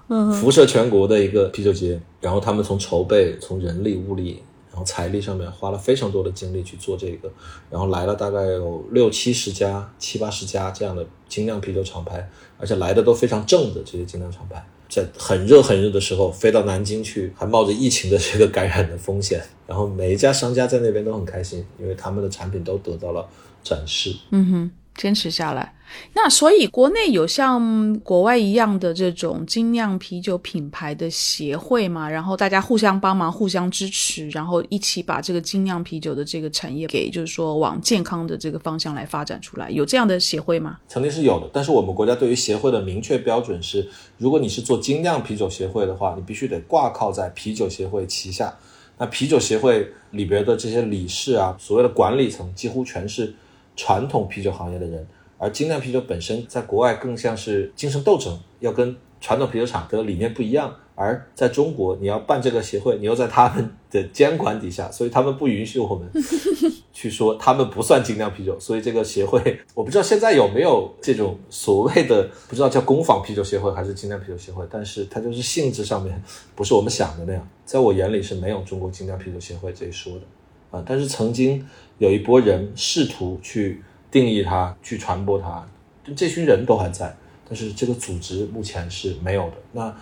辐射全国的一个啤酒节，然后他们从筹备、从人力物力。然后财力上面花了非常多的精力去做这个，然后来了大概有六七十家、七八十家这样的精酿啤酒厂牌，而且来的都非常正的这些精酿厂牌，在很热很热的时候飞到南京去，还冒着疫情的这个感染的风险，然后每一家商家在那边都很开心，因为他们的产品都得到了展示。嗯哼。坚持下来，那所以国内有像国外一样的这种精酿啤酒品牌的协会嘛？然后大家互相帮忙、互相支持，然后一起把这个精酿啤酒的这个产业给，就是说往健康的这个方向来发展出来。有这样的协会吗？曾经是有的，但是我们国家对于协会的明确标准是：如果你是做精酿啤酒协会的话，你必须得挂靠在啤酒协会旗下。那啤酒协会里边的这些理事啊，所谓的管理层，几乎全是。传统啤酒行业的人，而精酿啤酒本身在国外更像是精神斗争，要跟传统啤酒厂的理念不一样。而在中国，你要办这个协会，你又在他们的监管底下，所以他们不允许我们 去说他们不算精酿啤酒。所以这个协会，我不知道现在有没有这种所谓的不知道叫工坊啤酒协会还是精酿啤酒协会，但是它就是性质上面不是我们想的那样。在我眼里是没有中国精酿啤酒协会这一说的。啊！但是曾经有一波人试图去定义它、去传播它，这群人都还在，但是这个组织目前是没有的。那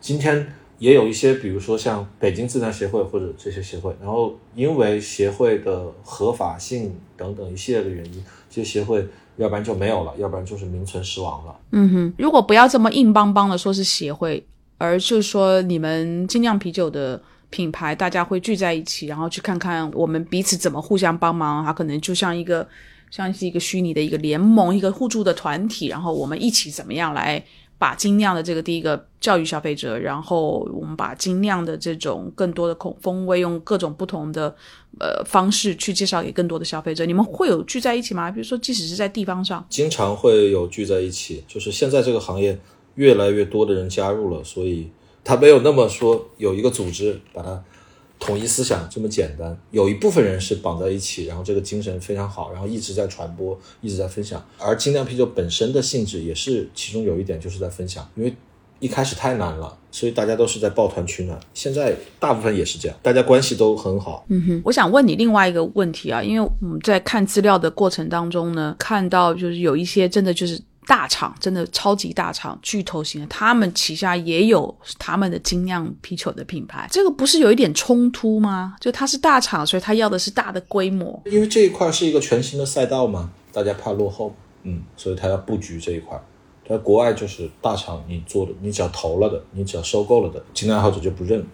今天也有一些，比如说像北京自然协会或者这些协会，然后因为协会的合法性等等一系列的原因，这些协会要不然就没有了，要不然就是名存实亡了。嗯哼，如果不要这么硬邦邦的说是协会，而就是说你们精酿啤酒的。品牌大家会聚在一起，然后去看看我们彼此怎么互相帮忙。它可能就像一个像是一个虚拟的一个联盟，一个互助的团体。然后我们一起怎么样来把精酿的这个第一个教育消费者，然后我们把精酿的这种更多的口风味，用各种不同的呃方式去介绍给更多的消费者。你们会有聚在一起吗？比如说，即使是在地方上，经常会有聚在一起。就是现在这个行业越来越多的人加入了，所以。他没有那么说有一个组织把它统一思想这么简单，有一部分人是绑在一起，然后这个精神非常好，然后一直在传播，一直在分享。而精酿啤酒本身的性质也是其中有一点就是在分享，因为一开始太难了，所以大家都是在抱团取暖。现在大部分也是这样，大家关系都很好。嗯哼，我想问你另外一个问题啊，因为我们在看资料的过程当中呢，看到就是有一些真的就是。大厂真的超级大厂，巨头型的，他们旗下也有他们的精酿啤酒的品牌，这个不是有一点冲突吗？就它是大厂，所以它要的是大的规模。因为这一块是一个全新的赛道嘛，大家怕落后，嗯，所以他要布局这一块。在国外就是大厂你做的，你只要投了的，你只要收购了的，精酿爱好者就不认。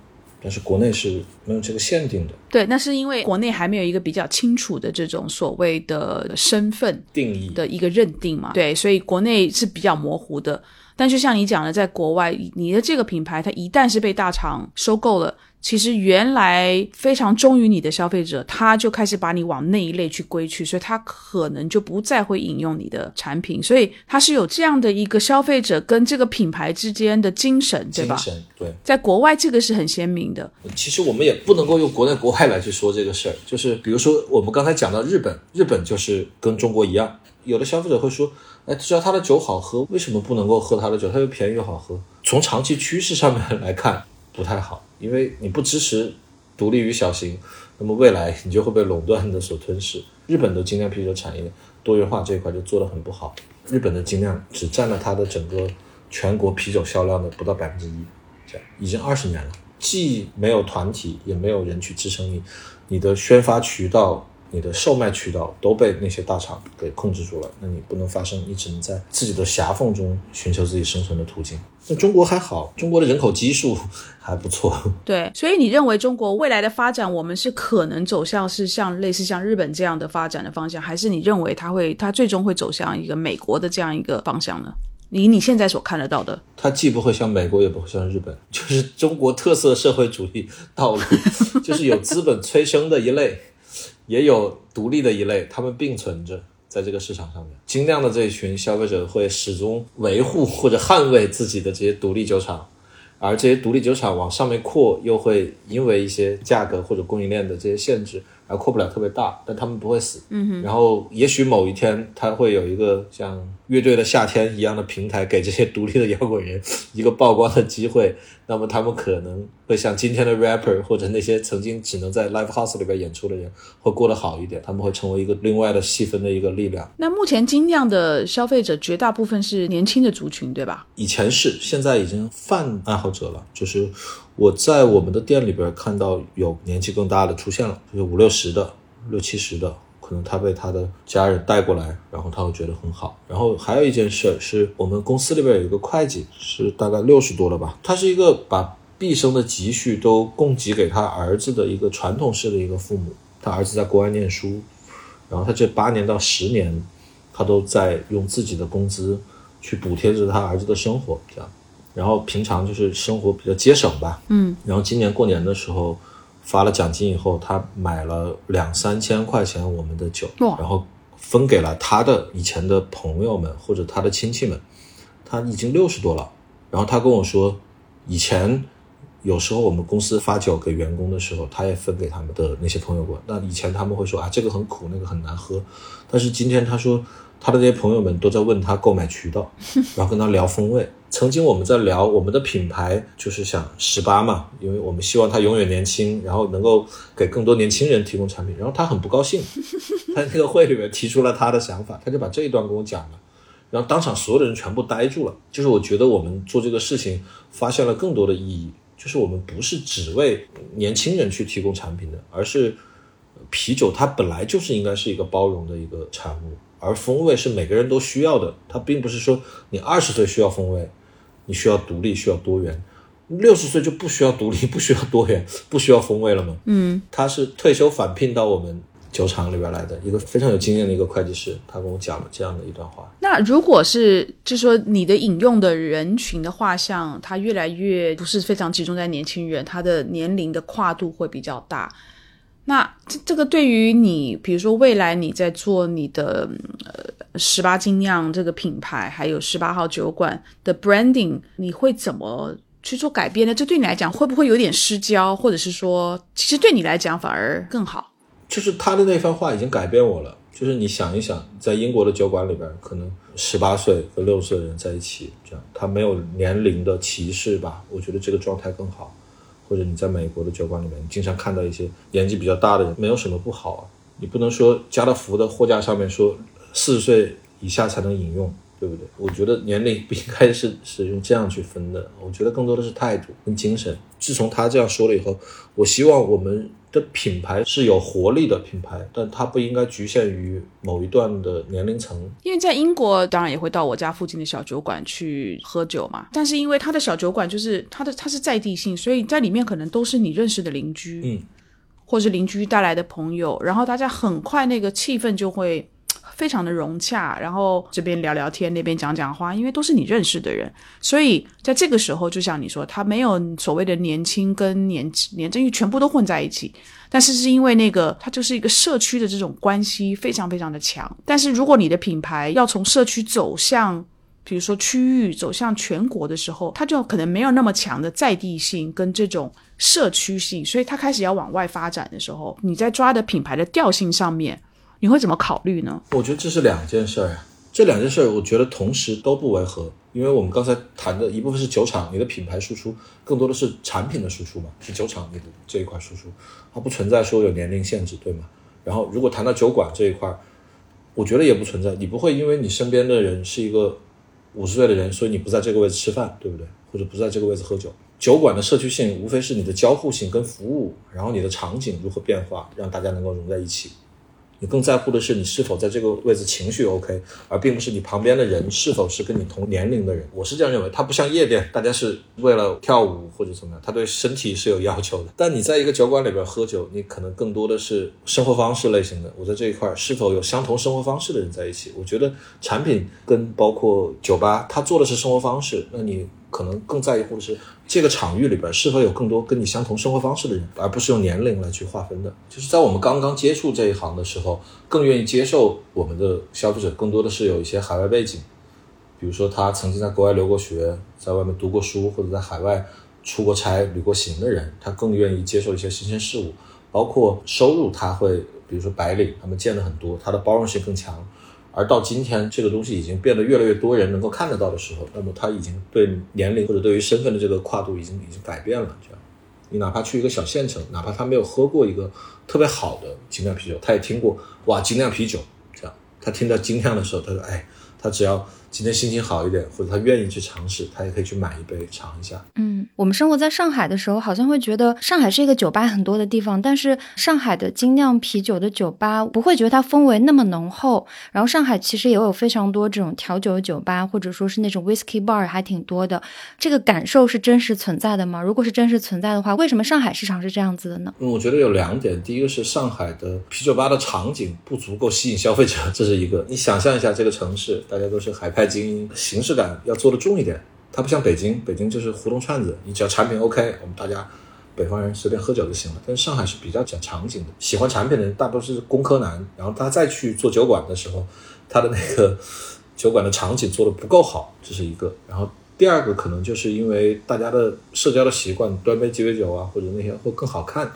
但是国内是没有这个限定的。对，那是因为国内还没有一个比较清楚的这种所谓的身份定义的一个认定嘛。对，所以国内是比较模糊的。但就像你讲的，在国外，你的这个品牌它一旦是被大厂收购了。其实原来非常忠于你的消费者，他就开始把你往那一类去归去，所以他可能就不再会引用你的产品。所以他是有这样的一个消费者跟这个品牌之间的精神，对吧？精神对，在国外这个是很鲜明的。其实我们也不能够用国内国外来去说这个事儿，就是比如说我们刚才讲到日本，日本就是跟中国一样，有的消费者会说，哎，只要他的酒好喝，为什么不能够喝他的酒？他又便宜又好喝。从长期趋势上面来看，不太好。因为你不支持独立于小型，那么未来你就会被垄断的所吞噬。日本的精酿啤酒产业多元化这一块就做得很不好。日本的精酿只占了它的整个全国啤酒销量的不到百分之一，这样已经二十年了。既没有团体，也没有人去支撑你，你的宣发渠道。你的售卖渠道都被那些大厂给控制住了，那你不能发声，你只能在自己的狭缝中寻求自己生存的途径。那中国还好，中国的人口基数还不错。对，所以你认为中国未来的发展，我们是可能走向是像类似像日本这样的发展的方向，还是你认为它会它最终会走向一个美国的这样一个方向呢？以你现在所看得到的，它既不会像美国，也不会像日本，就是中国特色社会主义道路，就是有资本催生的一类。也有独立的一类，他们并存着在这个市场上面。精酿的这一群消费者会始终维护或者捍卫自己的这些独立酒厂，而这些独立酒厂往上面扩，又会因为一些价格或者供应链的这些限制。而扩不了特别大，但他们不会死。嗯哼。然后也许某一天，他会有一个像乐队的夏天一样的平台，给这些独立的摇滚人 一个曝光的机会。那么他们可能会像今天的 rapper 或者那些曾经只能在 live house 里边演出的人，会过得好一点。他们会成为一个另外的细分的一个力量。那目前精酿的消费者绝大部分是年轻的族群，对吧？以前是，现在已经泛爱好者了，就是。我在我们的店里边看到有年纪更大的出现了，就是五六十的、六七十的，可能他被他的家人带过来，然后他会觉得很好。然后还有一件事是我们公司里边有一个会计，是大概六十多了吧，他是一个把毕生的积蓄都供给给他儿子的一个传统式的一个父母。他儿子在国外念书，然后他这八年到十年，他都在用自己的工资去补贴着他儿子的生活，这样。然后平常就是生活比较节省吧，嗯，然后今年过年的时候发了奖金以后，他买了两三千块钱我们的酒，然后分给了他的以前的朋友们或者他的亲戚们。他已经六十多了，然后他跟我说，以前有时候我们公司发酒给员工的时候，他也分给他们的那些朋友过。那以前他们会说啊，这个很苦，那个很难喝，但是今天他说。他的那些朋友们都在问他购买渠道，然后跟他聊风味。曾经我们在聊我们的品牌，就是想十八嘛，因为我们希望他永远年轻，然后能够给更多年轻人提供产品。然后他很不高兴，在那个会里面提出了他的想法，他就把这一段跟我讲了，然后当场所有的人全部呆住了。就是我觉得我们做这个事情发现了更多的意义，就是我们不是只为年轻人去提供产品的，而是啤酒它本来就是应该是一个包容的一个产物。而风味是每个人都需要的，它并不是说你二十岁需要风味，你需要独立，需要多元，六十岁就不需要独立，不需要多元，不需要风味了吗？嗯，他是退休返聘到我们酒厂里边来的一个非常有经验的一个会计师，他跟我讲了这样的一段话。那如果是就是说你的引用的人群的画像，它越来越不是非常集中在年轻人，他的年龄的跨度会比较大。那这这个对于你，比如说未来你在做你的呃十八精酿这个品牌，还有十八号酒馆的 branding，你会怎么去做改变呢？这对你来讲会不会有点失焦，或者是说，其实对你来讲反而更好？就是他的那番话已经改变我了。就是你想一想，在英国的酒馆里边，可能十八岁和六岁的人在一起，这样他没有年龄的歧视吧？我觉得这个状态更好。或者你在美国的酒馆里面，你经常看到一些年纪比较大的人，没有什么不好啊。你不能说家乐福的货架上面说四十岁以下才能饮用，对不对？我觉得年龄不应该是是用这样去分的，我觉得更多的是态度跟精神。自从他这样说了以后，我希望我们的品牌是有活力的品牌，但它不应该局限于某一段的年龄层。因为在英国，当然也会到我家附近的小酒馆去喝酒嘛。但是因为他的小酒馆就是他的他是在地性，所以在里面可能都是你认识的邻居，嗯，或是邻居带来的朋友，然后大家很快那个气氛就会非常的融洽，然后这边聊聊天，那边讲讲话，因为都是你认识的人，所以在这个时候，就像你说，他没有所谓的年轻跟年年轻，全部都混在一起。但是是因为那个，它就是一个社区的这种关系非常非常的强。但是如果你的品牌要从社区走向，比如说区域走向全国的时候，它就可能没有那么强的在地性跟这种社区性，所以它开始要往外发展的时候，你在抓的品牌的调性上面。你会怎么考虑呢？我觉得这是两件事儿呀，这两件事儿我觉得同时都不违和，因为我们刚才谈的一部分是酒厂，你的品牌输出更多的是产品的输出嘛，是酒厂你的这一块输出，它不存在说有年龄限制，对吗？然后如果谈到酒馆这一块，我觉得也不存在，你不会因为你身边的人是一个五十岁的人，所以你不在这个位置吃饭，对不对？或者不在这个位置喝酒。酒馆的社区性无非是你的交互性跟服务，然后你的场景如何变化，让大家能够融在一起。你更在乎的是你是否在这个位置情绪 OK，而并不是你旁边的人是否是跟你同年龄的人。我是这样认为，它不像夜店，大家是为了跳舞或者怎么样，他对身体是有要求的。但你在一个酒馆里边喝酒，你可能更多的是生活方式类型的。我在这一块是否有相同生活方式的人在一起？我觉得产品跟包括酒吧，它做的是生活方式，那你。可能更在意乎的是这个场域里边是否有更多跟你相同生活方式的人，而不是用年龄来去划分的。就是在我们刚刚接触这一行的时候，更愿意接受我们的消费者更多的是有一些海外背景，比如说他曾经在国外留过学，在外面读过书，或者在海外出过差、旅过行的人，他更愿意接受一些新鲜事物。包括收入，他会比如说白领，他们见的很多，他的包容性更强。而到今天，这个东西已经变得越来越多人能够看得到的时候，那么他已经对年龄或者对于身份的这个跨度已经已经改变了。这样，你哪怕去一个小县城，哪怕他没有喝过一个特别好的精酿啤酒，他也听过哇精酿啤酒。这样，他听到精酿的时候，他说：“哎，他只要。”今天心情好一点，或者他愿意去尝试，他也可以去买一杯尝一下。嗯，我们生活在上海的时候，好像会觉得上海是一个酒吧很多的地方，但是上海的精酿啤酒的酒吧不会觉得它氛围那么浓厚。然后上海其实也有非常多这种调酒的酒吧，或者说是那种 whisky bar 还挺多的。这个感受是真实存在的吗？如果是真实存在的话，为什么上海市场是这样子的呢？嗯，我觉得有两点，第一个是上海的啤酒吧的场景不足够吸引消费者，这是一个。你想象一下这个城市，大家都是海派。精英形式感要做的重一点，它不像北京，北京就是胡同串子，你只要产品 OK，我们大家北方人随便喝酒就行了。但是上海是比较讲场景的，喜欢产品的人大多是工科男，然后他再去做酒馆的时候，他的那个酒馆的场景做的不够好，这是一个。然后第二个可能就是因为大家的社交的习惯，端杯鸡尾酒啊或者那些会更好看，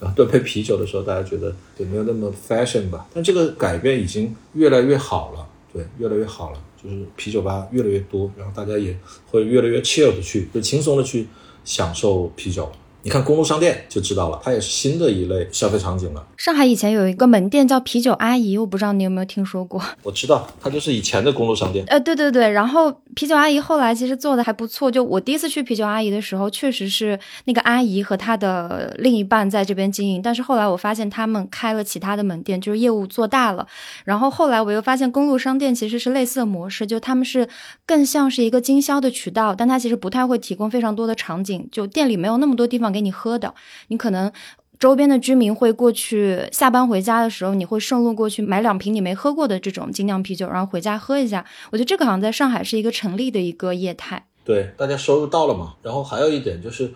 然后端杯啤酒的时候，大家觉得也没有那么 fashion 吧。但这个改变已经越来越好了，对，越来越好了。就是啤酒吧越来越多，然后大家也会越来越 chill 的去，就轻松的去享受啤酒。你看公路商店就知道了，它也是新的一类消费场景了。上海以前有一个门店叫啤酒阿姨，我不知道你有没有听说过。我知道，它就是以前的公路商店。呃，对对对，然后啤酒阿姨后来其实做的还不错。就我第一次去啤酒阿姨的时候，确实是那个阿姨和她的另一半在这边经营。但是后来我发现他们开了其他的门店，就是业务做大了。然后后来我又发现公路商店其实是类似的模式，就他们是更像是一个经销的渠道，但它其实不太会提供非常多的场景，就店里没有那么多地方给。你喝的，你可能周边的居民会过去，下班回家的时候，你会顺路过去买两瓶你没喝过的这种精酿啤酒，然后回家喝一下。我觉得这个好像在上海是一个成立的一个业态。对，大家收入到了嘛。然后还有一点就是，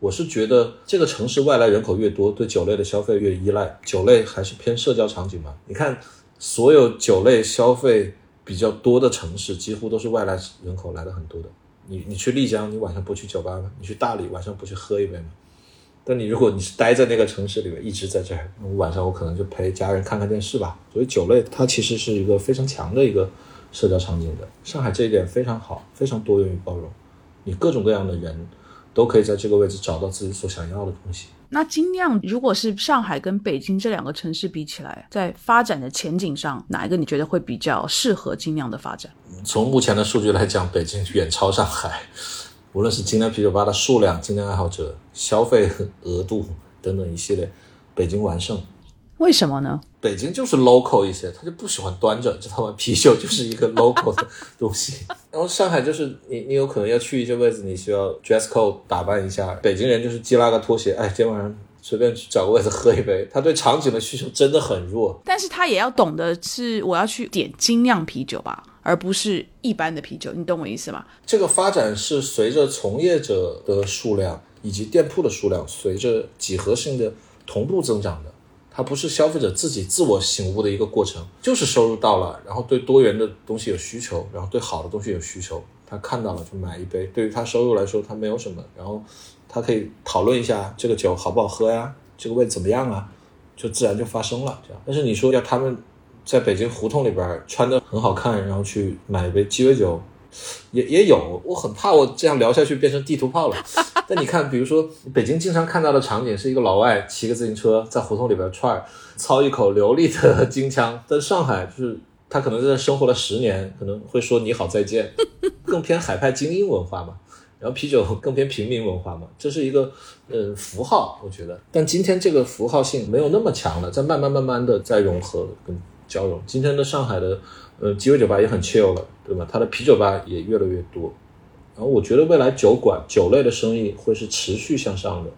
我是觉得这个城市外来人口越多，对酒类的消费越依赖。酒类还是偏社交场景嘛？你看，所有酒类消费比较多的城市，几乎都是外来人口来的很多的。你你去丽江，你晚上不去酒吧吗？你去大理晚上不去喝一杯吗？但你如果你是待在那个城市里面，一直在这儿，晚上我可能就陪家人看看电视吧。所以酒类它其实是一个非常强的一个社交场景的。上海这一点非常好，非常多元与包容，你各种各样的人都可以在这个位置找到自己所想要的东西。那精酿如果是上海跟北京这两个城市比起来，在发展的前景上，哪一个你觉得会比较适合精酿的发展？从目前的数据来讲，北京远超上海，无论是精酿啤酒吧的数量、精酿爱好者、消费额度等等一系列，北京完胜。为什么呢？北京就是 local 一些，他就不喜欢端着，知道吗？啤酒 就是一个 local 的东西。然后上海就是你，你有可能要去一些位置，你需要 dress code 打扮一下。北京人就是系拉个拖鞋，哎，今天晚上随便去找个位置喝一杯。他对场景的需求真的很弱，但是他也要懂得是我要去点精酿啤酒吧，而不是一般的啤酒。你懂我意思吗？这个发展是随着从业者的数量以及店铺的数量随着几何性的同步增长的。它不是消费者自己自我醒悟的一个过程，就是收入到了，然后对多元的东西有需求，然后对好的东西有需求，他看到了就买一杯。对于他收入来说，他没有什么，然后他可以讨论一下这个酒好不好喝呀，这个味怎么样啊，就自然就发生了这样。但是你说要他们在北京胡同里边穿的很好看，然后去买一杯鸡尾酒。也也有，我很怕我这样聊下去变成地图炮了。但你看，比如说北京经常看到的场景是一个老外骑个自行车在胡同里边串，操一口流利的 京腔。但上海就是他可能在这生活了十年，可能会说你好再见，更偏海派精英文化嘛。然后啤酒更偏平民文化嘛，这是一个呃符号，我觉得。但今天这个符号性没有那么强了，在慢慢慢慢的在融合跟交融。今天的上海的。呃，鸡尾酒吧也很 chill 了，对吧？它的啤酒吧也越来越多，然后我觉得未来酒馆酒类的生意会是持续向上的，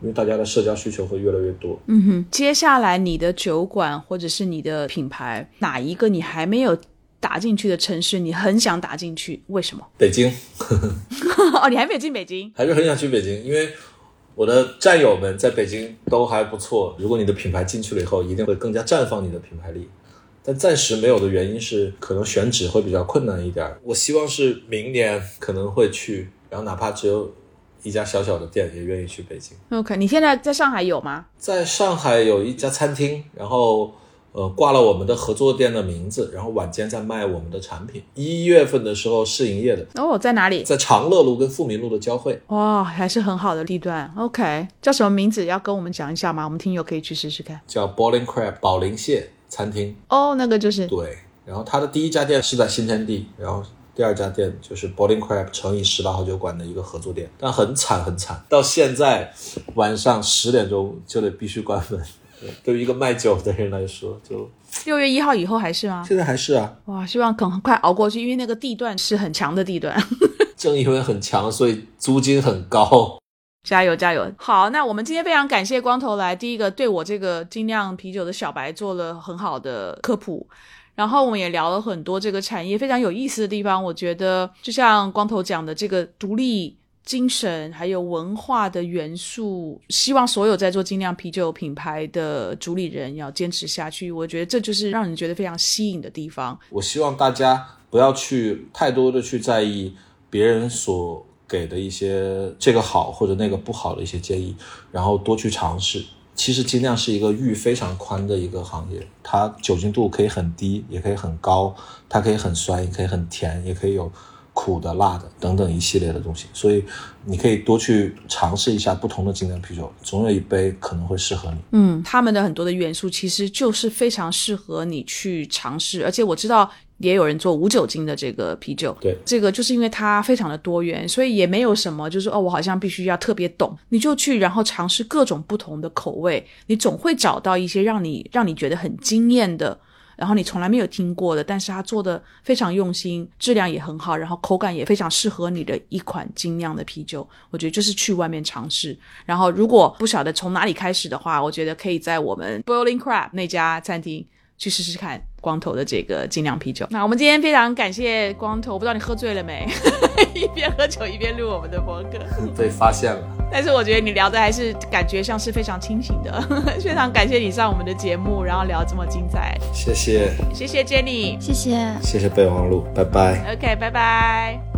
因为大家的社交需求会越来越多。嗯哼，接下来你的酒馆或者是你的品牌，哪一个你还没有打进去的城市，你很想打进去？为什么？北京。哦，你还没有进北京？还是很想去北京，因为我的战友们在北京都还不错。如果你的品牌进去了以后，一定会更加绽放你的品牌力。但暂时没有的原因是，可能选址会比较困难一点。我希望是明年可能会去，然后哪怕只有一家小小的店，也愿意去北京。OK，你现在在上海有吗？在上海有一家餐厅，然后呃挂了我们的合作店的名字，然后晚间在卖我们的产品。一月份的时候试营业的。哦，在哪里？在长乐路跟富民路的交汇。哇，还是很好的地段。OK，叫什么名字？要跟我们讲一下吗？我们听友可以去试试看。叫 Bowling Crab 宝林蟹。餐厅哦，那个就是对，然后他的第一家店是在新天地，然后第二家店就是 Boiling Crab 乘以十八号酒馆的一个合作店，但很惨很惨，到现在晚上十点钟就得必须关门。对于一个卖酒的人来说，就六月一号以后还是吗？现在还是啊。哇，希望很快熬过去，因为那个地段是很强的地段。正因为很强，所以租金很高。加油加油！好，那我们今天非常感谢光头来，第一个对我这个精酿啤酒的小白做了很好的科普，然后我们也聊了很多这个产业非常有意思的地方。我觉得就像光头讲的，这个独立精神还有文化的元素，希望所有在做精酿啤酒品牌的主理人要坚持下去。我觉得这就是让人觉得非常吸引的地方。我希望大家不要去太多的去在意别人所。给的一些这个好或者那个不好的一些建议，然后多去尝试。其实精酿是一个域非常宽的一个行业，它酒精度可以很低，也可以很高，它可以很酸，也可以很甜，也可以有苦的、辣的等等一系列的东西。所以你可以多去尝试一下不同的精酿啤酒，总有一杯可能会适合你。嗯，他们的很多的元素其实就是非常适合你去尝试，而且我知道。也有人做无酒精的这个啤酒，对，这个就是因为它非常的多元，所以也没有什么就是哦，我好像必须要特别懂，你就去然后尝试各种不同的口味，你总会找到一些让你让你觉得很惊艳的，然后你从来没有听过的，但是它做的非常用心，质量也很好，然后口感也非常适合你的一款精酿的啤酒。我觉得就是去外面尝试，然后如果不晓得从哪里开始的话，我觉得可以在我们 Boiling Crab 那家餐厅。去试试看光头的这个精酿啤酒。那我们今天非常感谢光头，我不知道你喝醉了没？一边喝酒一边录我们的博客，被发现了。但是我觉得你聊的还是感觉像是非常清醒的。非常感谢你上我们的节目，然后聊这么精彩。谢谢，谢谢 Jenny，谢谢，谢谢备忘录，拜拜。OK，拜拜。